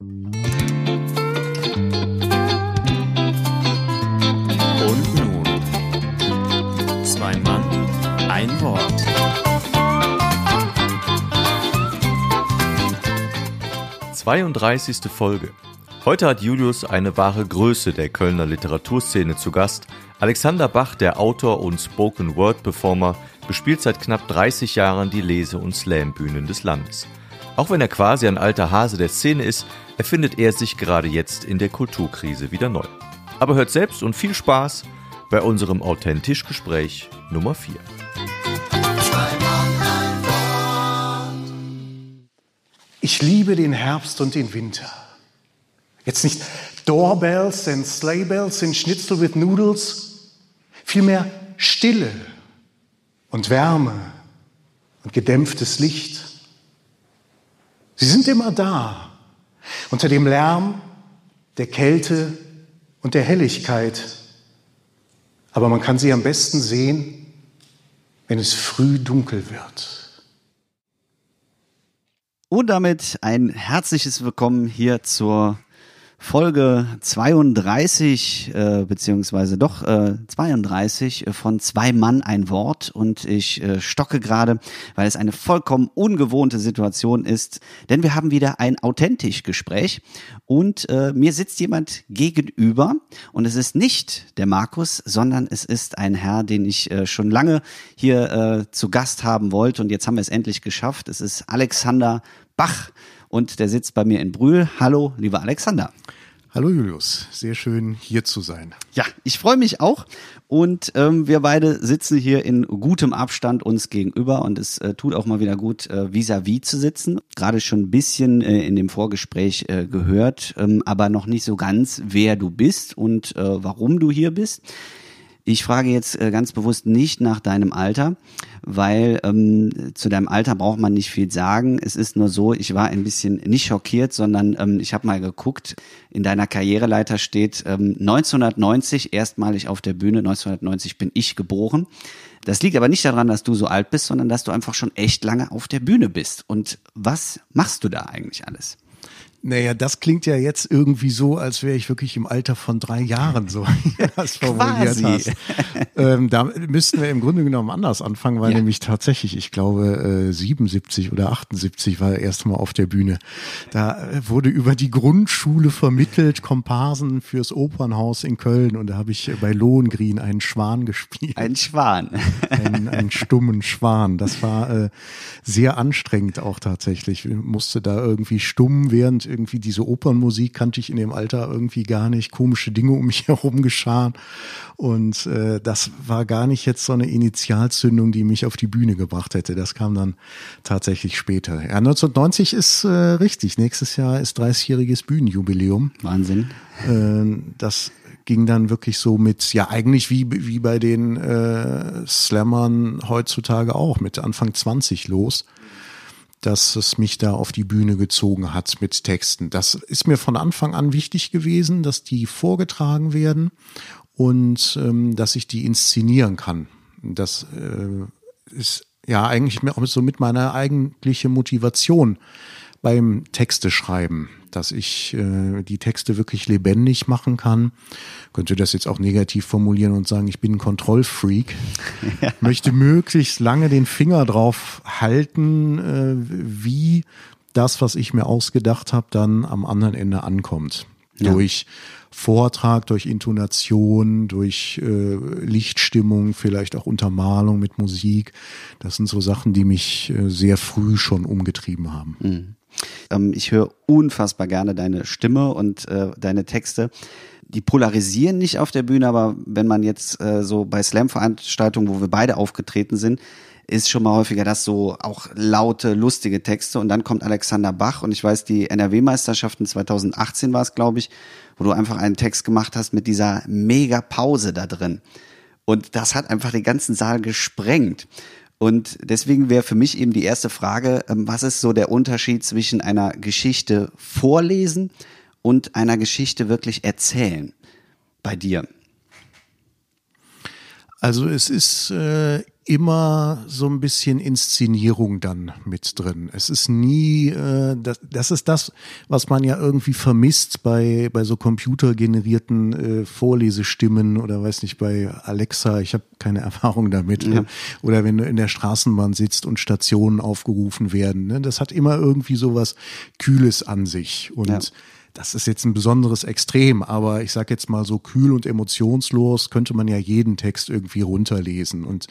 Und nun, zwei Mann, ein Wort. Zweiunddreißigste Folge. Heute hat Julius eine wahre Größe der Kölner Literaturszene zu Gast. Alexander Bach, der Autor und Spoken Word Performer, bespielt seit knapp 30 Jahren die Lese- und Slam-Bühnen des Landes. Auch wenn er quasi ein alter Hase der Szene ist, erfindet er sich gerade jetzt in der Kulturkrise wieder neu. Aber hört selbst und viel Spaß bei unserem authentisch Gespräch Nummer 4. Ich liebe den Herbst und den Winter. Jetzt nicht Doorbells and Sleighbells and Schnitzel with Noodles, vielmehr Stille und Wärme und gedämpftes Licht. Sie sind immer da, unter dem Lärm, der Kälte und der Helligkeit. Aber man kann sie am besten sehen, wenn es früh dunkel wird. Und damit ein herzliches Willkommen hier zur Folge 32, äh, beziehungsweise doch äh, 32 von Zwei Mann ein Wort. Und ich äh, stocke gerade, weil es eine vollkommen ungewohnte Situation ist, denn wir haben wieder ein authentisch Gespräch. Und äh, mir sitzt jemand gegenüber. Und es ist nicht der Markus, sondern es ist ein Herr, den ich äh, schon lange hier äh, zu Gast haben wollte. Und jetzt haben wir es endlich geschafft. Es ist Alexander Bach und der sitzt bei mir in Brühl. Hallo, lieber Alexander. Hallo Julius, sehr schön hier zu sein. Ja, ich freue mich auch und ähm, wir beide sitzen hier in gutem Abstand uns gegenüber und es äh, tut auch mal wieder gut, äh, vis-à-vis zu sitzen. Gerade schon ein bisschen äh, in dem Vorgespräch äh, gehört, ähm, aber noch nicht so ganz, wer du bist und äh, warum du hier bist. Ich frage jetzt äh, ganz bewusst nicht nach deinem Alter, weil ähm, zu deinem Alter braucht man nicht viel sagen. Es ist nur so, ich war ein bisschen nicht schockiert, sondern ähm, ich habe mal geguckt, in deiner Karriereleiter steht ähm, 1990 erstmalig auf der Bühne, 1990 bin ich geboren. Das liegt aber nicht daran, dass du so alt bist, sondern dass du einfach schon echt lange auf der Bühne bist. Und was machst du da eigentlich alles? Naja, das klingt ja jetzt irgendwie so, als wäre ich wirklich im Alter von drei Jahren, so das formuliert hast. Ähm, da müssten wir im Grunde genommen anders anfangen, weil ja. nämlich tatsächlich, ich glaube, äh, 77 oder 78 war er erst mal auf der Bühne. Da äh, wurde über die Grundschule vermittelt, Komparsen fürs Opernhaus in Köln und da habe ich bei Lohengrin einen Schwan gespielt. Ein Schwan. einen, einen stummen Schwan. Das war äh, sehr anstrengend auch tatsächlich. Ich musste da irgendwie stumm während irgendwie diese Opernmusik kannte ich in dem Alter irgendwie gar nicht, komische Dinge um mich herum geschahen und äh, das war gar nicht jetzt so eine Initialzündung, die mich auf die Bühne gebracht hätte. Das kam dann tatsächlich später. Ja, 1990 ist äh, richtig. Nächstes Jahr ist 30-jähriges Bühnenjubiläum. Wahnsinn. Äh, das ging dann wirklich so mit, ja eigentlich wie, wie bei den äh, Slammern heutzutage auch, mit Anfang 20 los dass es mich da auf die Bühne gezogen hat mit Texten. Das ist mir von Anfang an wichtig gewesen, dass die vorgetragen werden und ähm, dass ich die inszenieren kann. Das äh, ist ja eigentlich so mit meiner eigentliche Motivation beim Texte schreiben dass ich äh, die Texte wirklich lebendig machen kann. Könnte das jetzt auch negativ formulieren und sagen, ich bin ein Kontrollfreak. Ja. Möchte möglichst lange den Finger drauf halten, äh, wie das, was ich mir ausgedacht habe, dann am anderen Ende ankommt. Ja. Durch Vortrag, durch Intonation, durch äh, Lichtstimmung, vielleicht auch Untermalung mit Musik. Das sind so Sachen, die mich äh, sehr früh schon umgetrieben haben. Mhm. Ähm, ich höre unfassbar gerne deine Stimme und äh, deine Texte. Die polarisieren nicht auf der Bühne, aber wenn man jetzt äh, so bei Slam-Veranstaltungen, wo wir beide aufgetreten sind, ist schon mal häufiger das so auch laute, lustige Texte. Und dann kommt Alexander Bach und ich weiß, die NRW-Meisterschaften 2018 war es, glaube ich, wo du einfach einen Text gemacht hast mit dieser mega Pause da drin. Und das hat einfach den ganzen Saal gesprengt. Und deswegen wäre für mich eben die erste Frage, ähm, was ist so der Unterschied zwischen einer Geschichte vorlesen und einer Geschichte wirklich erzählen bei dir? Also es ist äh, immer so ein bisschen Inszenierung dann mit drin. Es ist nie, äh, das, das ist das, was man ja irgendwie vermisst bei, bei so computergenerierten äh, Vorlesestimmen oder weiß nicht, bei Alexa, ich habe keine Erfahrung damit. Ja. Oder wenn du in der Straßenbahn sitzt und Stationen aufgerufen werden. Ne? Das hat immer irgendwie so was Kühles an sich. Und ja das ist jetzt ein besonderes Extrem, aber ich sage jetzt mal so kühl und emotionslos könnte man ja jeden Text irgendwie runterlesen. Und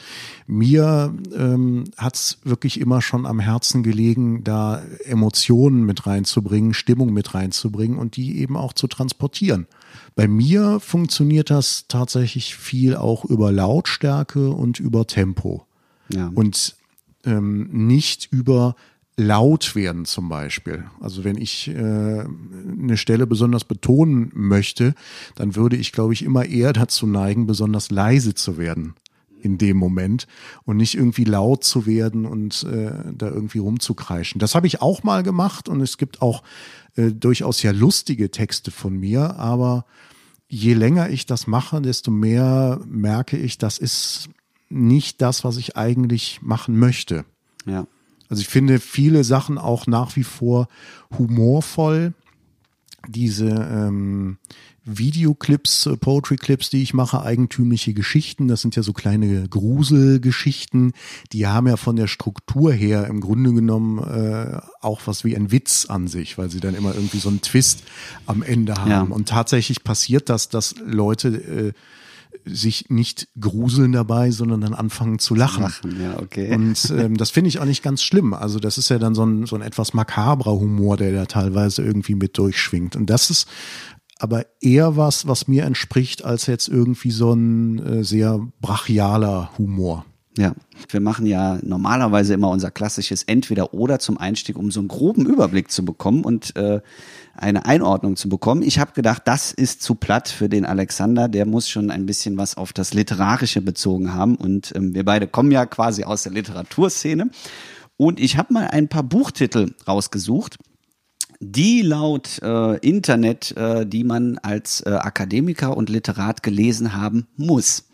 mir ähm, hat es wirklich immer schon am Herzen gelegen, da Emotionen mit reinzubringen, Stimmung mit reinzubringen und die eben auch zu transportieren. Bei mir funktioniert das tatsächlich viel auch über Lautstärke und über Tempo. Ja. Und ähm, nicht über laut werden zum Beispiel. Also wenn ich äh, eine Stelle besonders betonen möchte, dann würde ich, glaube ich, immer eher dazu neigen, besonders leise zu werden in dem Moment und nicht irgendwie laut zu werden und äh, da irgendwie rumzukreischen. Das habe ich auch mal gemacht und es gibt auch äh, durchaus ja lustige Texte von mir, aber je länger ich das mache, desto mehr merke ich, das ist nicht das, was ich eigentlich machen möchte. Ja. Also ich finde viele Sachen auch nach wie vor humorvoll. Diese ähm, Videoclips, äh, Poetry-Clips, die ich mache, eigentümliche Geschichten, das sind ja so kleine Gruselgeschichten, die haben ja von der Struktur her im Grunde genommen äh, auch was wie ein Witz an sich, weil sie dann immer irgendwie so einen Twist am Ende haben. Ja. Und tatsächlich passiert das, dass Leute äh, sich nicht gruseln dabei, sondern dann anfangen zu lachen. lachen ja, okay. Und ähm, das finde ich auch nicht ganz schlimm. Also das ist ja dann so ein, so ein etwas makabrer Humor, der da teilweise irgendwie mit durchschwingt. Und das ist aber eher was, was mir entspricht, als jetzt irgendwie so ein äh, sehr brachialer Humor. Ja, wir machen ja normalerweise immer unser klassisches Entweder-Oder zum Einstieg, um so einen groben Überblick zu bekommen und äh, eine Einordnung zu bekommen. Ich habe gedacht, das ist zu platt für den Alexander. Der muss schon ein bisschen was auf das Literarische bezogen haben. Und ähm, wir beide kommen ja quasi aus der Literaturszene. Und ich habe mal ein paar Buchtitel rausgesucht, die laut äh, Internet, äh, die man als äh, Akademiker und Literat gelesen haben muss.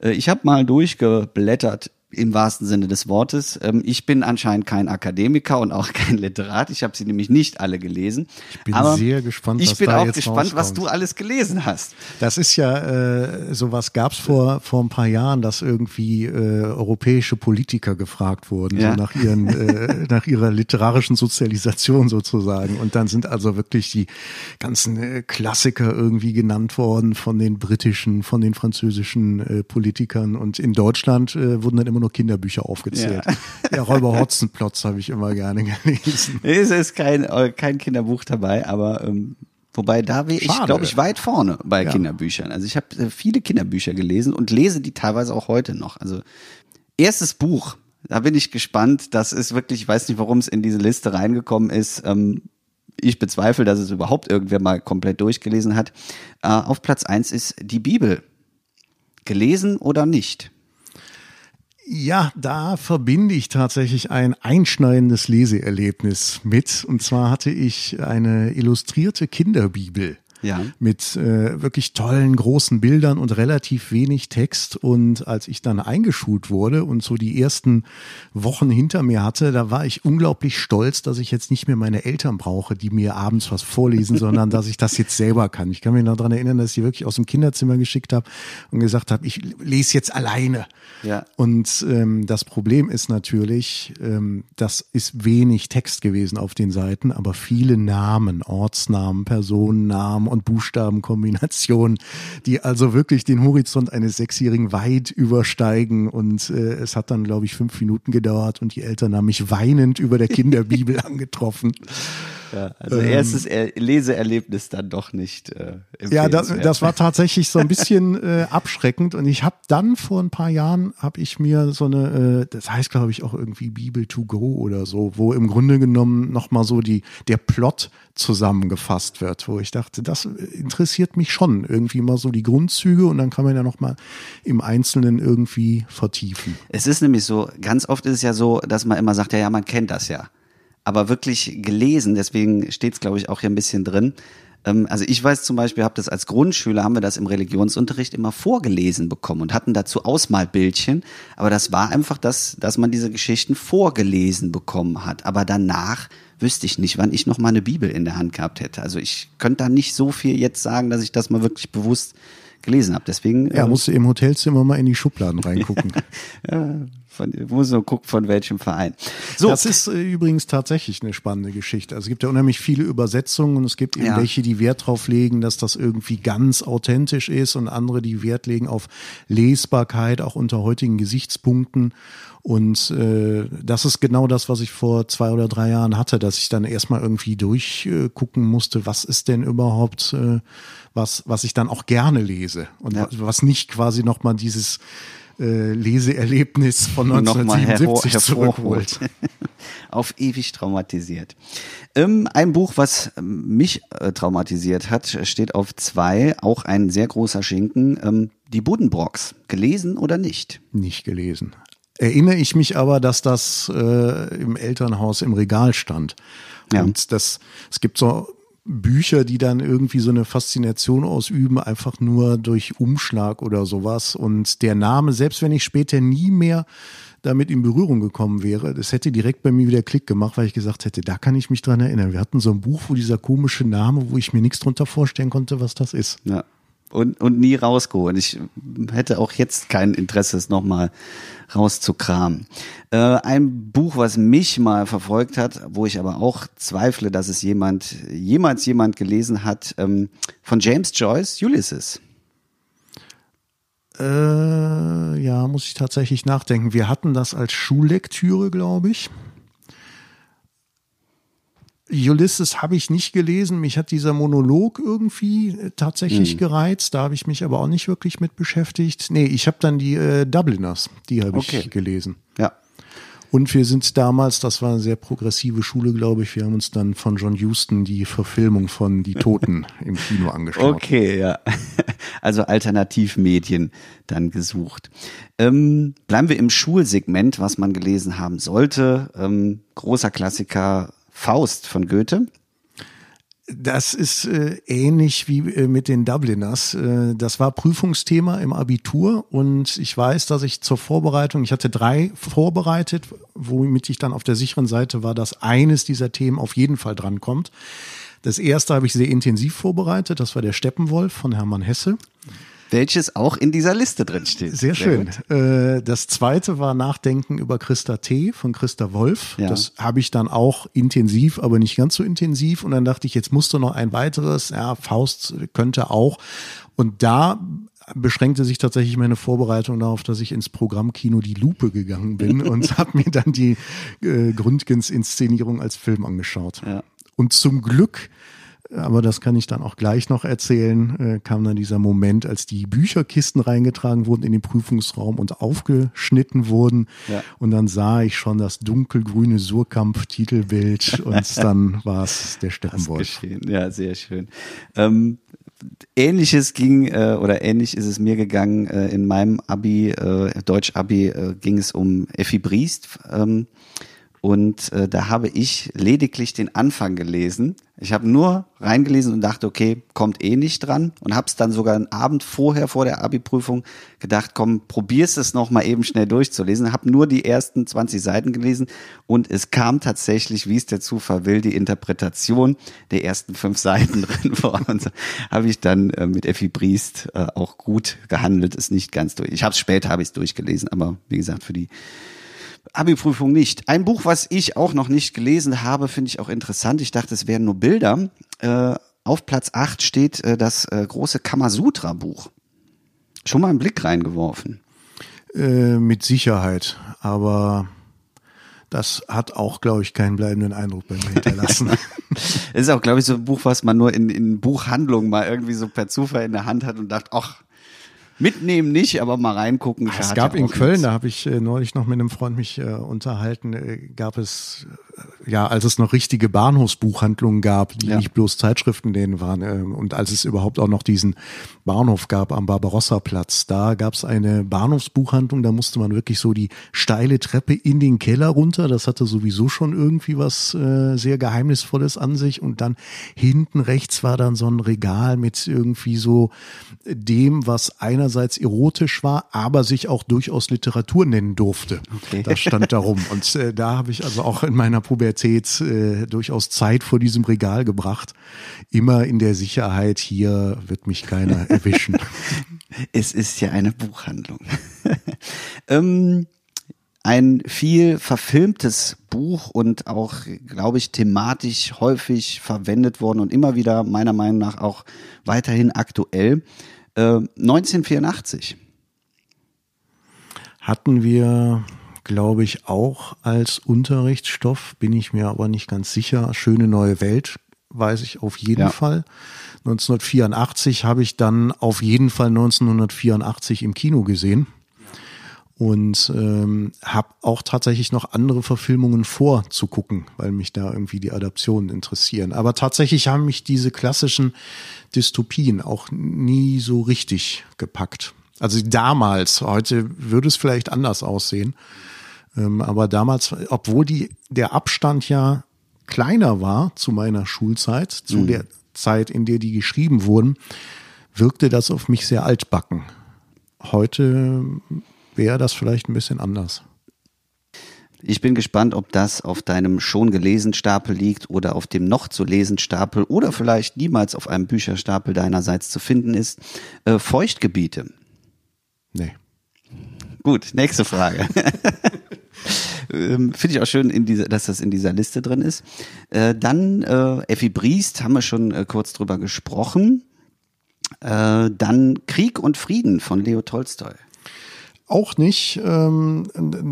Äh, ich habe mal durchgeblättert im wahrsten Sinne des Wortes. Ähm, ich bin anscheinend kein Akademiker und auch kein Literat. Ich habe sie nämlich nicht alle gelesen. Ich bin Aber sehr gespannt. Ich bin auch gespannt, rauskommt. was du alles gelesen hast. Das ist ja äh, sowas gab es vor vor ein paar Jahren, dass irgendwie äh, europäische Politiker gefragt wurden ja. so nach ihren äh, nach ihrer literarischen Sozialisation sozusagen. Und dann sind also wirklich die ganzen äh, Klassiker irgendwie genannt worden von den britischen, von den französischen äh, Politikern. Und in Deutschland äh, wurden dann immer nur Kinderbücher aufgezählt. Ja, ja Räuber Hotzenplotz habe ich immer gerne gelesen. Es ist kein, äh, kein Kinderbuch dabei, aber ähm, wobei da wäre ich, glaube ich, weit vorne bei ja. Kinderbüchern. Also ich habe äh, viele Kinderbücher gelesen und lese die teilweise auch heute noch. Also erstes Buch, da bin ich gespannt. Das ist wirklich, ich weiß nicht, warum es in diese Liste reingekommen ist. Ähm, ich bezweifle, dass es überhaupt irgendwer mal komplett durchgelesen hat. Äh, auf Platz eins ist die Bibel. Gelesen oder nicht? Ja, da verbinde ich tatsächlich ein einschneidendes Leseerlebnis mit. Und zwar hatte ich eine illustrierte Kinderbibel ja. mit äh, wirklich tollen großen Bildern und relativ wenig Text. Und als ich dann eingeschult wurde und so die ersten Wochen hinter mir hatte, da war ich unglaublich stolz, dass ich jetzt nicht mehr meine Eltern brauche, die mir abends was vorlesen, sondern dass ich das jetzt selber kann. Ich kann mich noch dran erinnern, dass ich wirklich aus dem Kinderzimmer geschickt habe und gesagt habe, ich lese jetzt alleine. Ja. Und ähm, das Problem ist natürlich, ähm, das ist wenig Text gewesen auf den Seiten, aber viele Namen, Ortsnamen, Personennamen und Buchstabenkombinationen, die also wirklich den Horizont eines Sechsjährigen weit übersteigen. Und äh, es hat dann, glaube ich, fünf Minuten gedauert und die Eltern haben mich weinend über der Kinderbibel angetroffen. Ja, also ähm, erstes er Leseerlebnis dann doch nicht. Äh, ja, das, das war tatsächlich so ein bisschen äh, abschreckend und ich habe dann vor ein paar Jahren habe ich mir so eine, äh, das heißt glaube ich auch irgendwie Bibel to go oder so, wo im Grunde genommen nochmal so die der Plot zusammengefasst wird, wo ich dachte, das interessiert mich schon irgendwie mal so die Grundzüge und dann kann man ja nochmal im Einzelnen irgendwie vertiefen. Es ist nämlich so, ganz oft ist es ja so, dass man immer sagt, ja, ja, man kennt das ja aber wirklich gelesen, deswegen steht es, glaube ich, auch hier ein bisschen drin, Ähm, also ich weiß zum Beispiel, habe das als Grundschüler, haben wir das im Religionsunterricht immer vorgelesen bekommen und hatten dazu Ausmalbildchen. Aber das war einfach das, dass man diese Geschichten vorgelesen bekommen hat. Aber danach wüsste ich nicht, wann ich noch mal eine Bibel in der Hand gehabt hätte. Also ich könnte da nicht so viel jetzt sagen, dass ich das mal wirklich bewusst gelesen habe. Deswegen. Ja, äh, musst du im Hotelzimmer mal in die Schubladen reingucken. ja, von, muss nur gucken, von welchem Verein. So. Das ist äh, übrigens tatsächlich eine spannende Geschichte. Also es gibt ja unheimlich viele Übersetzungen und es gibt eben Ja. welche, die Wert drauf legen, dass das irgendwie ganz authentisch ist und andere, die Wert legen auf Lesbarkeit, auch unter heutigen Gesichtspunkten. Und äh, das ist genau das, was ich vor zwei oder drei Jahren hatte, dass ich dann erstmal irgendwie durchgucken musste, was ist denn überhaupt, äh, was, was ich dann auch gerne lese und Ja. was nicht quasi nochmal dieses äh, Leseerlebnis von Nochmal hervor- 1977 zurückholt. Auf ewig traumatisiert. Ähm, ein Buch, was ähm, mich äh, traumatisiert hat, steht auf zwei, auch ein sehr großer Schinken. Ähm, die Buddenbrocks. Gelesen oder nicht? Nicht gelesen. Erinnere ich mich aber, dass das äh, im Elternhaus im Regal stand. Ja. Und das, es gibt so Bücher, die dann irgendwie so eine Faszination ausüben, einfach nur durch Umschlag oder sowas. Und der Name, selbst wenn ich später nie mehr damit in Berührung gekommen wäre, das hätte direkt bei mir wieder Klick gemacht, weil ich gesagt hätte, da kann ich mich dran erinnern. Wir hatten so ein Buch, wo dieser komische Name, wo ich mir nichts drunter vorstellen konnte, was das ist. Ja. Und, und nie rausgeholt. Ich hätte auch jetzt kein Interesse, es nochmal rauszukramen. Äh, ein Buch, was mich mal verfolgt hat, wo ich aber auch zweifle, dass es jemand, jemals jemand gelesen hat, ähm, von James Joyce, Ulysses. Äh, ja, muss ich tatsächlich nachdenken. Wir hatten das als Schullektüre, glaube ich. Ulysses habe ich nicht gelesen. Mich hat dieser Monolog irgendwie äh, tatsächlich gereizt. Da habe ich mich aber auch nicht wirklich mit beschäftigt. Nee, ich habe dann die äh, Dubliners, die habe Okay. ich gelesen. Ja. Und wir sind damals, das war eine sehr progressive Schule, glaube ich, wir haben uns dann von John Huston die Verfilmung von Die Toten im Kino angeschaut. Okay, ja. Also Alternativmedien dann gesucht. Ähm, bleiben wir im Schulsegment, was man gelesen haben sollte. Ähm, großer Klassiker Faust von Goethe. Das ist äh, ähnlich wie äh, mit den Dubliners. Äh, das war Prüfungsthema im Abitur und ich weiß, dass ich zur Vorbereitung, ich hatte drei vorbereitet, womit ich dann auf der sicheren Seite war, dass eines dieser Themen auf jeden Fall drankommt. Das erste habe ich sehr intensiv vorbereitet, das war der Steppenwolf von Hermann Hesse. Welches auch in dieser Liste drin steht. Sehr schön. gut. Äh, das zweite war Nachdenken über Christa T. von Christa Wolf. Ja. Das habe ich dann auch intensiv, aber nicht ganz so intensiv. Und dann dachte ich, jetzt musst du noch ein weiteres. Ja, Faust könnte auch. Und da beschränkte sich tatsächlich meine Vorbereitung darauf, dass ich ins Programm Kino Die Lupe gegangen bin und habe mir dann die äh, Gründgens Inszenierung als Film angeschaut. Ja. Und zum Glück aber das kann ich dann auch gleich noch erzählen, äh, kam dann dieser Moment, als die Bücherkisten reingetragen wurden in den Prüfungsraum und aufgeschnitten wurden. Ja. Und dann sah ich schon das dunkelgrüne Surkamp-Titelbild und dann war es der Steppenwolf. Ja, sehr schön. Ähm, Ähnliches ging äh, oder ähnlich ist es mir gegangen äh, in meinem Abi, äh, Deutsch-Abi, äh, ging es um Effi Briest. Ähm, und äh, da habe ich lediglich den Anfang gelesen. Ich habe nur reingelesen und dachte, okay, kommt eh nicht dran. Und habe es dann sogar einen Abend vorher, vor der Abi-Prüfung, gedacht, komm, probier's es noch mal eben schnell durchzulesen. Habe nur die ersten 20 Seiten gelesen und es kam tatsächlich, wie es der Zufall will, die Interpretation der ersten fünf Seiten drin vor. Und so habe ich dann äh, mit Effi Briest äh, auch gut gehandelt, ist nicht ganz durch. Ich habe es später, habe ich es durchgelesen, aber wie gesagt, für die Abi-Prüfung nicht. Ein Buch, was ich auch noch nicht gelesen habe, finde ich auch interessant. Ich dachte, es wären nur Bilder. Äh, auf Platz 8 steht äh, das äh, große Kamasutra-Buch. Schon mal einen Blick reingeworfen. Äh, mit Sicherheit, aber das hat auch, glaube ich, keinen bleibenden Eindruck bei mir hinterlassen. Es ist auch, glaube ich, so ein Buch, was man nur in, in Buchhandlungen mal irgendwie so per Zufall in der Hand hat und dachte, ach, mitnehmen nicht, aber mal reingucken. Es schadet gab in Köln, nichts. da habe ich äh, neulich noch mit einem Freund mich äh, unterhalten, äh, gab es ja, als es noch richtige Bahnhofsbuchhandlungen gab, die Ja. nicht bloß Zeitschriften denen waren, ähm, und als es überhaupt auch noch diesen Bahnhof gab am Barbarossa-Platz, da gab es eine Bahnhofsbuchhandlung, da musste man wirklich so die steile Treppe in den Keller runter. Das hatte sowieso schon irgendwie was äh, sehr Geheimnisvolles an sich. Und dann hinten rechts war dann so ein Regal mit irgendwie so dem, was einerseits erotisch war, aber sich auch durchaus Literatur nennen durfte. Okay. Das stand da rum. Und äh, da habe ich also auch in meiner Pubertät äh, durchaus Zeit vor diesem Regal gebracht. Immer in der Sicherheit, hier wird mich keiner erwischen. Es ist ja eine Buchhandlung. ähm, ein viel verfilmtes Buch und auch, glaube ich, thematisch häufig verwendet worden und immer wieder meiner Meinung nach auch weiterhin aktuell. Äh, 1984. Hatten wir, glaube ich, auch als Unterrichtsstoff, bin ich mir aber nicht ganz sicher. Schöne neue Welt, weiß ich auf jeden Ja. Fall. 1984 habe ich dann auf jeden Fall 1984 im Kino gesehen und ähm, habe auch tatsächlich noch andere Verfilmungen vorzugucken, weil mich da irgendwie die Adaptionen interessieren. Aber tatsächlich haben mich diese klassischen Dystopien auch nie so richtig gepackt. Also damals, heute würde es vielleicht anders aussehen, ähm, aber damals, obwohl die der Abstand ja kleiner war zu meiner Schulzeit, zu der Zeit, in der die geschrieben wurden, wirkte das auf mich sehr altbacken. Heute wäre das vielleicht ein bisschen anders. Ich bin gespannt, ob das auf deinem schon gelesen Stapel liegt oder auf dem noch zu lesen Stapel oder vielleicht niemals auf einem Bücherstapel deinerseits zu finden ist. Äh, Feuchtgebiete. Nee. Gut, nächste Frage. ähm, Finde ich auch schön, dieser, dass das in dieser Liste drin ist. Äh, dann äh, Effi Briest, haben wir schon äh, kurz drüber gesprochen. Äh, dann Krieg und Frieden von Leo Tolstoi. Auch nicht. Ähm,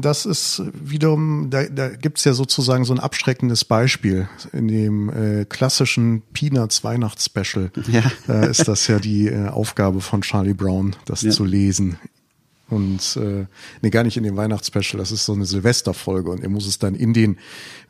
das ist wiederum, da, da gibt's ja sozusagen so ein abschreckendes Beispiel. In dem äh, klassischen Peanuts Weihnachtsspecial Ja. Da ist das ja die äh, Aufgabe von Charlie Brown, das Ja. zu lesen. Und äh, nee, gar nicht in dem Weihnachtsspecial, das ist so eine Silvesterfolge und er muss es dann in den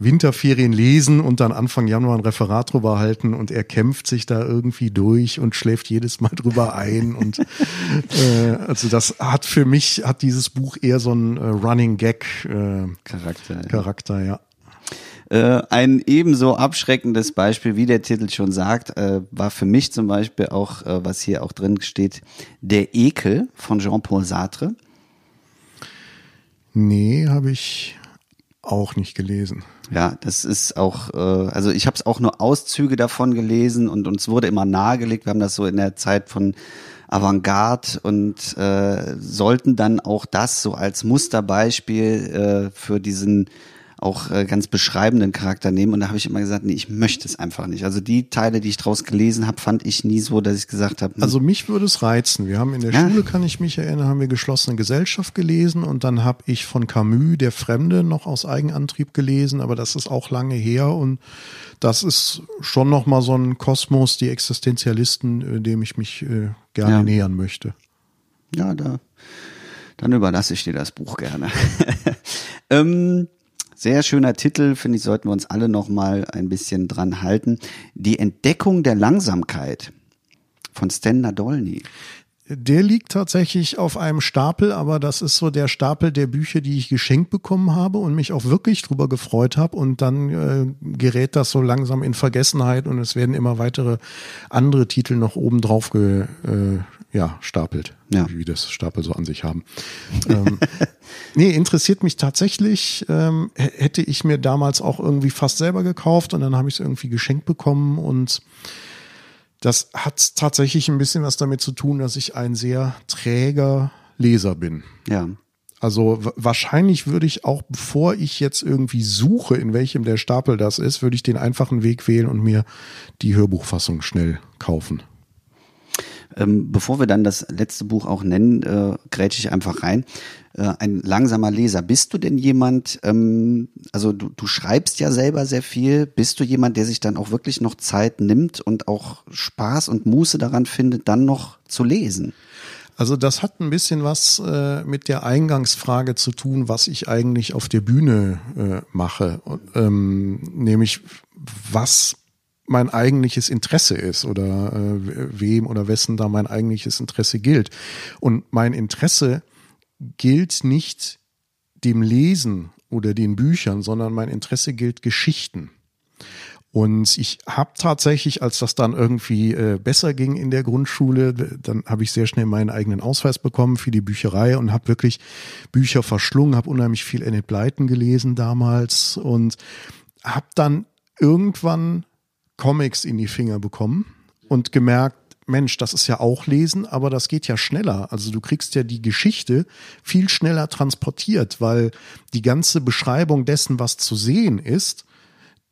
Winterferien lesen und dann Anfang Januar ein Referat drüber halten und er kämpft sich da irgendwie durch und schläft jedes Mal drüber ein und äh, also das hat für mich, hat dieses Buch eher so einen äh, Running Gag äh, Charakter. Charakter, ja. Äh, ein ebenso abschreckendes Beispiel, wie der Titel schon sagt, äh, war für mich zum Beispiel auch, äh, was hier auch drin steht, Der Ekel von Jean-Paul Sartre. Nee, habe ich auch nicht gelesen. Ja, das ist auch, äh, also ich habe es auch nur Auszüge davon gelesen und uns wurde immer nahegelegt, wir haben das so in der Zeit von Avantgarde und äh, sollten dann auch das so als Musterbeispiel äh, für diesen auch äh, ganz beschreibenden Charakter nehmen. Und da habe ich immer gesagt, nee, ich möchte es einfach nicht. Also die Teile, die ich draus gelesen habe, fand ich nie so, dass ich gesagt habe, hm, Also mich würde es reizen. Wir haben in der Ja. Schule, kann ich mich erinnern, haben wir geschlossene Gesellschaft gelesen und dann habe ich von Camus Der Fremde noch aus Eigenantrieb gelesen, aber das ist auch lange her und das ist schon noch mal so ein Kosmos, die Existenzialisten, äh, dem ich mich äh, gerne Ja. nähern möchte. Ja, da, dann überlasse ich dir das Buch gerne. ähm, sehr schöner Titel, finde ich, sollten wir uns alle noch mal ein bisschen dran halten. Die Entdeckung der Langsamkeit von Stan Nadolny. Der liegt tatsächlich auf einem Stapel, aber das ist so der Stapel der Bücher, die ich geschenkt bekommen habe und mich auch wirklich drüber gefreut habe. Und dann äh, gerät das so langsam in Vergessenheit und es werden immer weitere andere Titel noch oben drauf ge, äh, ja, stapelt, Ja. wie das Stapel so an sich haben. ähm, nee, interessiert mich tatsächlich. Ähm, hätte ich mir damals auch irgendwie fast selber gekauft und dann habe ich es irgendwie geschenkt bekommen und das hat tatsächlich ein bisschen was damit zu tun, dass ich ein sehr träger Leser bin. Ja. Also wa- wahrscheinlich würde ich auch, bevor ich jetzt irgendwie suche, in welchem der Stapel das ist, würde ich den einfachen Weg wählen und mir die Hörbuchfassung schnell kaufen. Ähm, bevor wir dann das letzte Buch auch nennen, äh, grätsche ich einfach rein. Äh, ein langsamer Leser. Bist du denn jemand, ähm, also du, du schreibst ja selber sehr viel, bist du jemand, der sich dann auch wirklich noch Zeit nimmt und auch Spaß und Muße daran findet, dann noch zu lesen? Also das hat ein bisschen was äh, mit der Eingangsfrage zu tun, was ich eigentlich auf der Bühne äh, mache. Ähm, nämlich was mein eigentliches Interesse ist oder äh, wem oder wessen da mein eigentliches Interesse gilt. Und mein Interesse gilt nicht dem Lesen oder den Büchern, sondern mein Interesse gilt Geschichten. Und ich habe tatsächlich, als das dann irgendwie äh, besser ging in der Grundschule, dann habe ich sehr schnell meinen eigenen Ausweis bekommen für die Bücherei und habe wirklich Bücher verschlungen, habe unheimlich viel Enid Blyton gelesen damals und habe dann irgendwann Comics in die Finger bekommen und gemerkt, Mensch, das ist ja auch lesen, aber das geht ja schneller. Also du kriegst ja die Geschichte viel schneller transportiert, weil die ganze Beschreibung dessen, was zu sehen ist,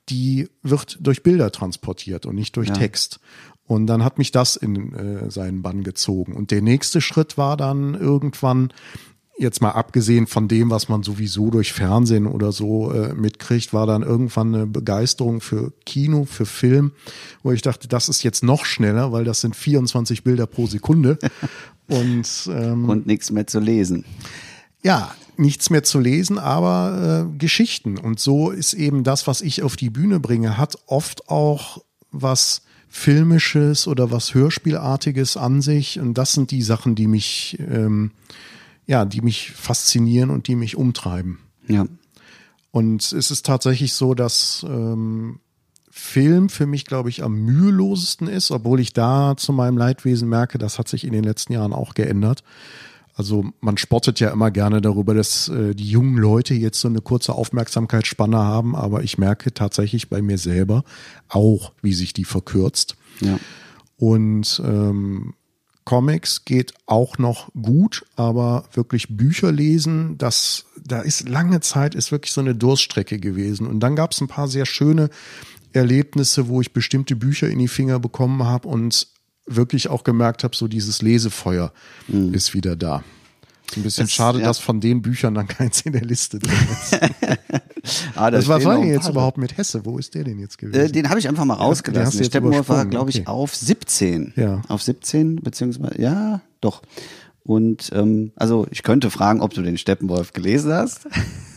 die wird durch Bilder transportiert und nicht durch ja. Text. Und dann hat mich das in äh, seinen Bann gezogen. Und der nächste Schritt war dann irgendwann, jetzt mal abgesehen von dem, was man sowieso durch Fernsehen oder so äh, mitkriegt, war dann irgendwann eine Begeisterung für Kino, für Film, wo ich dachte, das ist jetzt noch schneller, weil das sind 24 Bilder pro Sekunde. und, ähm, und nichts mehr zu lesen. Ja, nichts mehr zu lesen, aber äh, Geschichten. Und so ist eben das, was ich auf die Bühne bringe, hat oft auch was Filmisches oder was Hörspielartiges an sich. Und das sind die Sachen, die mich, ähm, ja, die mich faszinieren und die mich umtreiben. Ja. Und es ist tatsächlich so, dass ähm, Film für mich, glaube ich, am mühelosesten ist, obwohl ich da zu meinem Leidwesen merke, das hat sich in den letzten Jahren auch geändert. Also man spottet ja immer gerne darüber, dass äh, die jungen Leute jetzt so eine kurze Aufmerksamkeitsspanne haben, aber ich merke tatsächlich bei mir selber auch, wie sich die verkürzt. Ja. Und ähm, Comics geht auch noch gut, aber wirklich Bücher lesen, das, da ist lange Zeit ist wirklich so eine Durststrecke gewesen. Und dann gab es ein paar sehr schöne Erlebnisse, wo ich bestimmte Bücher in die Finger bekommen habe und wirklich auch gemerkt habe, so dieses Lesefeuer mhm. ist wieder da. Ist ein bisschen das, schade, ja. dass von den Büchern dann keins in der Liste drin ist. ah, das was war denn jetzt überhaupt mit Hesse? Wo ist der denn jetzt gewesen? Äh, den habe ich einfach mal rausgelassen. Der Steppenwolf war, glaube ich, okay. auf 17. Ja. Auf 17, beziehungsweise, ja, doch. Und ähm, also ich könnte fragen, ob du den Steppenwolf gelesen hast.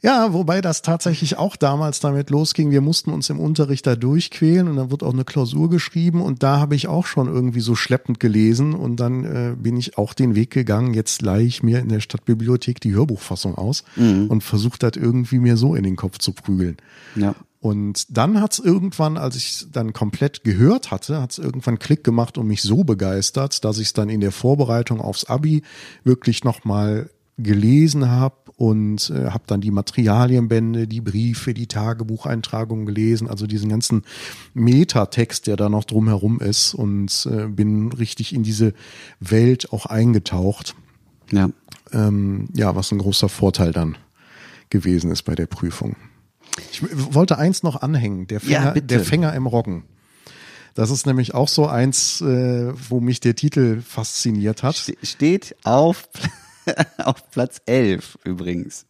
Ja, wobei das tatsächlich auch damals damit losging. Wir mussten uns im Unterricht da durchquälen und dann wird auch eine Klausur geschrieben und da habe ich auch schon irgendwie so schleppend gelesen und dann äh, bin ich auch den Weg gegangen. Jetzt leihe ich mir in der Stadtbibliothek die Hörbuchfassung aus mhm. und versuche das irgendwie mir so in den Kopf zu prügeln. Ja. Und dann hat's irgendwann, als ich dann komplett gehört hatte, hat's irgendwann Klick gemacht und mich so begeistert, dass ich es dann in der Vorbereitung aufs Abi wirklich nochmal gelesen habe und äh, habe dann die Materialienbände, die Briefe, die Tagebucheintragungen gelesen, also diesen ganzen Metatext, der da noch drumherum ist und äh, bin richtig in diese Welt auch eingetaucht. Ja. Ähm, ja, was ein großer Vorteil dann gewesen ist bei der Prüfung. Ich wollte eins noch anhängen, der Fänger, ja, der Fänger im Roggen. Das ist nämlich auch so eins, äh, wo mich der Titel fasziniert hat. Steht auf auf Platz 11 übrigens.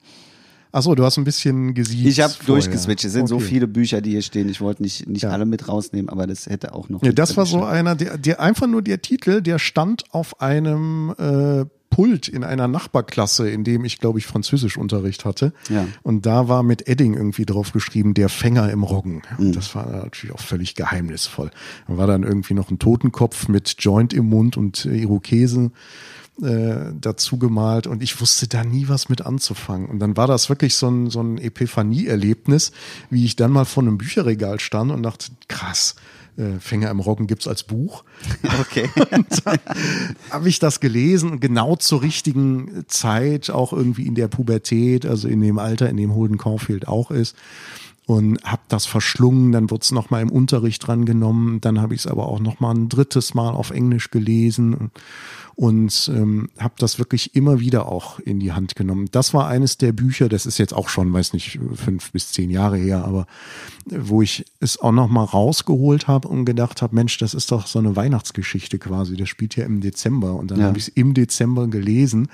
Achso, du hast ein bisschen gesiezt. Ich habe durchgeswitcht. Es sind okay. so viele Bücher, die hier stehen. Ich wollte nicht, nicht ja. alle mit rausnehmen, aber das hätte auch noch. Ja, das war so einer, der, der einfach nur der Titel, der stand auf einem äh, Pult in einer Nachbarklasse, in dem ich, glaube ich, Französischunterricht hatte. Ja. Und da war mit Edding irgendwie drauf geschrieben, der Fänger im Roggen. Mhm. Das war natürlich auch völlig geheimnisvoll. Da war dann irgendwie noch ein Totenkopf mit Joint im Mund und Irokesen äh, dazu gemalt und ich wusste da nie was mit anzufangen. Und dann war das wirklich so ein, so ein Epiphanie-Erlebnis, wie ich dann mal vor einem Bücherregal stand und dachte, krass, äh, Fänger im Roggen gibt's als Buch. Okay. habe ich das gelesen und genau zur richtigen Zeit, auch irgendwie in der Pubertät, also in dem Alter, in dem Holden Caulfield auch ist und habe das verschlungen. Dann wurde es nochmal im Unterricht dran genommen. Dann habe ich es aber auch nochmal ein drittes Mal auf Englisch gelesen und ähm, habe das wirklich immer wieder auch in die Hand genommen. Das war eines der Bücher, das ist jetzt auch schon, weiß nicht, fünf bis zehn Jahre her, aber wo ich es auch nochmal rausgeholt habe und gedacht habe, Mensch, das ist doch so eine Weihnachtsgeschichte quasi. Das spielt ja im Dezember und dann ja. habe ich es im Dezember gelesen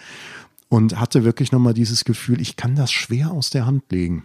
und hatte wirklich nochmal dieses Gefühl, ich kann das schwer aus der Hand legen.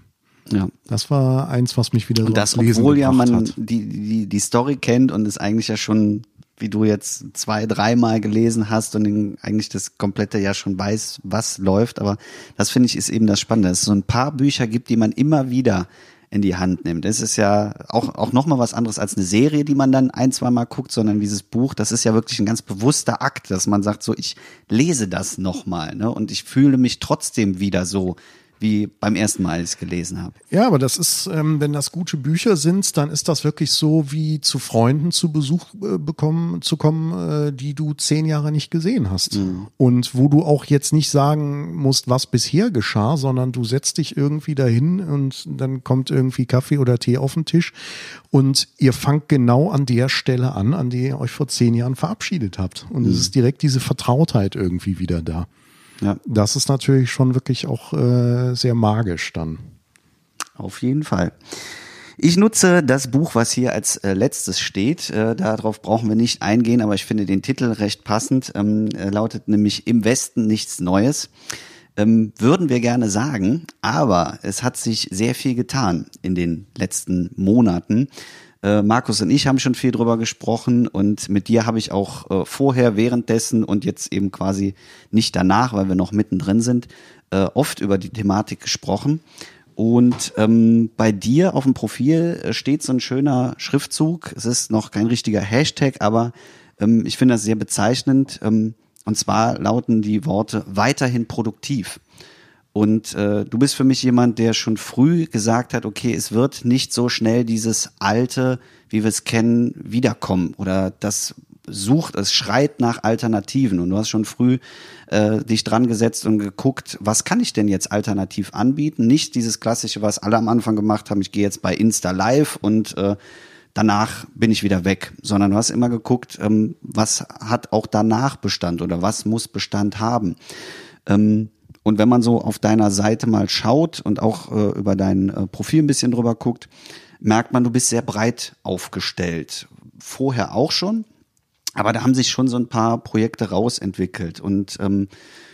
Ja. Das war eins, was mich wieder und so das, obwohl ja man die, die, die Story kennt und es eigentlich ja schon wie du jetzt zwei, dreimal gelesen hast und eigentlich das komplette ja schon weiß, was läuft. Aber das finde ich ist eben das Spannende, dass es so ein paar Bücher gibt, die man immer wieder in die Hand nimmt. Es ist ja auch, auch nochmal was anderes als eine Serie, die man dann ein, zwei Mal guckt, sondern dieses Buch, das ist ja wirklich ein ganz bewusster Akt, dass man sagt, so, ich lese das nochmal, ne, und ich fühle mich trotzdem wieder so, wie beim ersten Mal, als ich es gelesen habe. Ja, aber das ist, ähm, wenn das gute Bücher sind, dann ist das wirklich so, wie zu Freunden zu Besuch äh, bekommen, zu kommen, äh, die du zehn Jahre nicht gesehen hast. Mhm. Und wo du auch jetzt nicht sagen musst, was bisher geschah, sondern du setzt dich irgendwie dahin und dann kommt irgendwie Kaffee oder Tee auf den Tisch und ihr fangt genau an der Stelle an, an der ihr euch vor zehn Jahren verabschiedet habt. Und mhm. es ist direkt diese Vertrautheit irgendwie wieder da. Ja. Das ist natürlich schon wirklich auch äh, sehr magisch dann. Auf jeden Fall. Ich nutze das Buch, was hier als äh, letztes steht. Äh, darauf brauchen wir nicht eingehen, aber ich finde den Titel recht passend. Ähm, lautet nämlich Im Westen nichts Neues. Ähm, würden wir gerne sagen, aber es hat sich sehr viel getan in den letzten Monaten. Äh, Markus und ich haben schon viel drüber gesprochen und mit dir habe ich auch äh, vorher, währenddessen und jetzt eben quasi nicht danach, weil wir noch mittendrin sind, äh, oft über die Thematik gesprochen. Und ähm, bei dir auf dem Profil äh, steht so ein schöner Schriftzug. Es ist noch kein richtiger Hashtag, aber ähm, ich finde das sehr bezeichnend. Ähm, und zwar lauten die Worte weiterhin produktiv. Und äh, du bist für mich jemand, der schon früh gesagt hat, okay, es wird nicht so schnell dieses alte, wie wir es kennen, wiederkommen oder das sucht, es schreit nach Alternativen. Und du hast schon früh äh, dich dran gesetzt und geguckt, was kann ich denn jetzt alternativ anbieten? Nicht dieses klassische, was alle am Anfang gemacht haben, ich gehe jetzt bei Insta Live und äh, danach bin ich wieder weg, sondern du hast immer geguckt, ähm, was hat auch danach Bestand oder was muss Bestand haben. Ähm, und wenn man so auf deiner Seite mal schaut und auch äh, über dein äh, Profil ein bisschen drüber guckt, merkt man, du bist sehr breit aufgestellt. Vorher auch schon, aber da haben sich schon so ein paar Projekte rausentwickelt. Und ähm,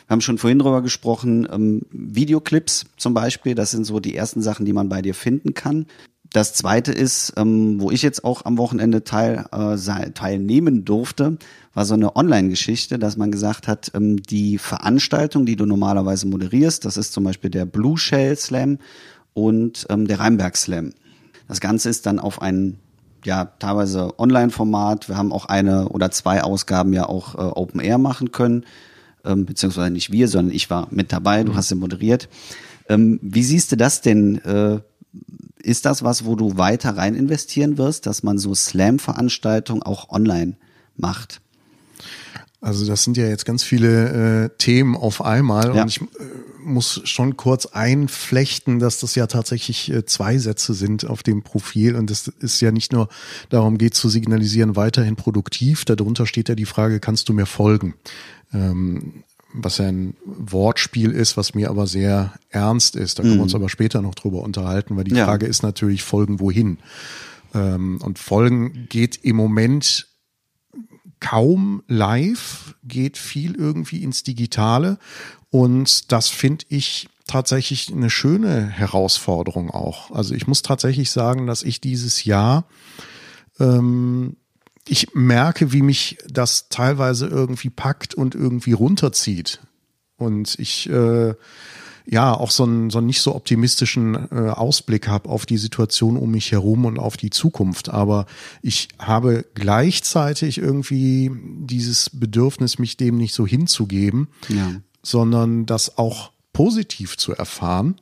wir haben schon vorhin drüber gesprochen, ähm, Videoclips zum Beispiel, das sind so die ersten Sachen, die man bei dir finden kann. Das zweite ist, ähm, wo ich jetzt auch am Wochenende teil, äh, teilnehmen durfte, war so eine Online-Geschichte, dass man gesagt hat, ähm, die Veranstaltung, die du normalerweise moderierst, das ist zum Beispiel der Blue Shell Slam und ähm, der Rheinberg Slam. Das Ganze ist dann auf ein ja teilweise Online-Format. Wir haben auch eine oder zwei Ausgaben ja auch äh, Open Air machen können, ähm, beziehungsweise nicht wir, sondern ich war mit dabei. Du mhm. hast sie moderiert. Ähm, wie siehst du das denn? Äh, ist das was, wo du weiter rein investieren wirst, dass man so Slam-Veranstaltungen auch online macht? Also das sind ja jetzt ganz viele äh, Themen auf einmal ja. und ich äh, muss schon kurz einflechten, dass das ja tatsächlich äh, zwei Sätze sind auf dem Profil und es ist ja nicht nur darum geht zu signalisieren weiterhin produktiv, darunter steht ja die Frage, kannst du mir folgen? Ähm, was ja ein Wortspiel ist, was mir aber sehr ernst ist. Da können wir uns mhm. aber später noch drüber unterhalten, weil die ja. Frage ist natürlich, folgen wohin? Ähm, und folgen geht im Moment kaum live, geht viel irgendwie ins Digitale. Und das finde ich tatsächlich eine schöne Herausforderung auch. Also ich muss tatsächlich sagen, dass ich dieses Jahr ähm, ich merke, wie mich das teilweise irgendwie packt und irgendwie runterzieht. Und ich äh, ja auch so einen, so einen nicht so optimistischen äh, Ausblick habe auf die Situation um mich herum und auf die Zukunft. Aber ich habe gleichzeitig irgendwie dieses Bedürfnis, mich dem nicht so hinzugeben, ja. sondern das auch positiv zu erfahren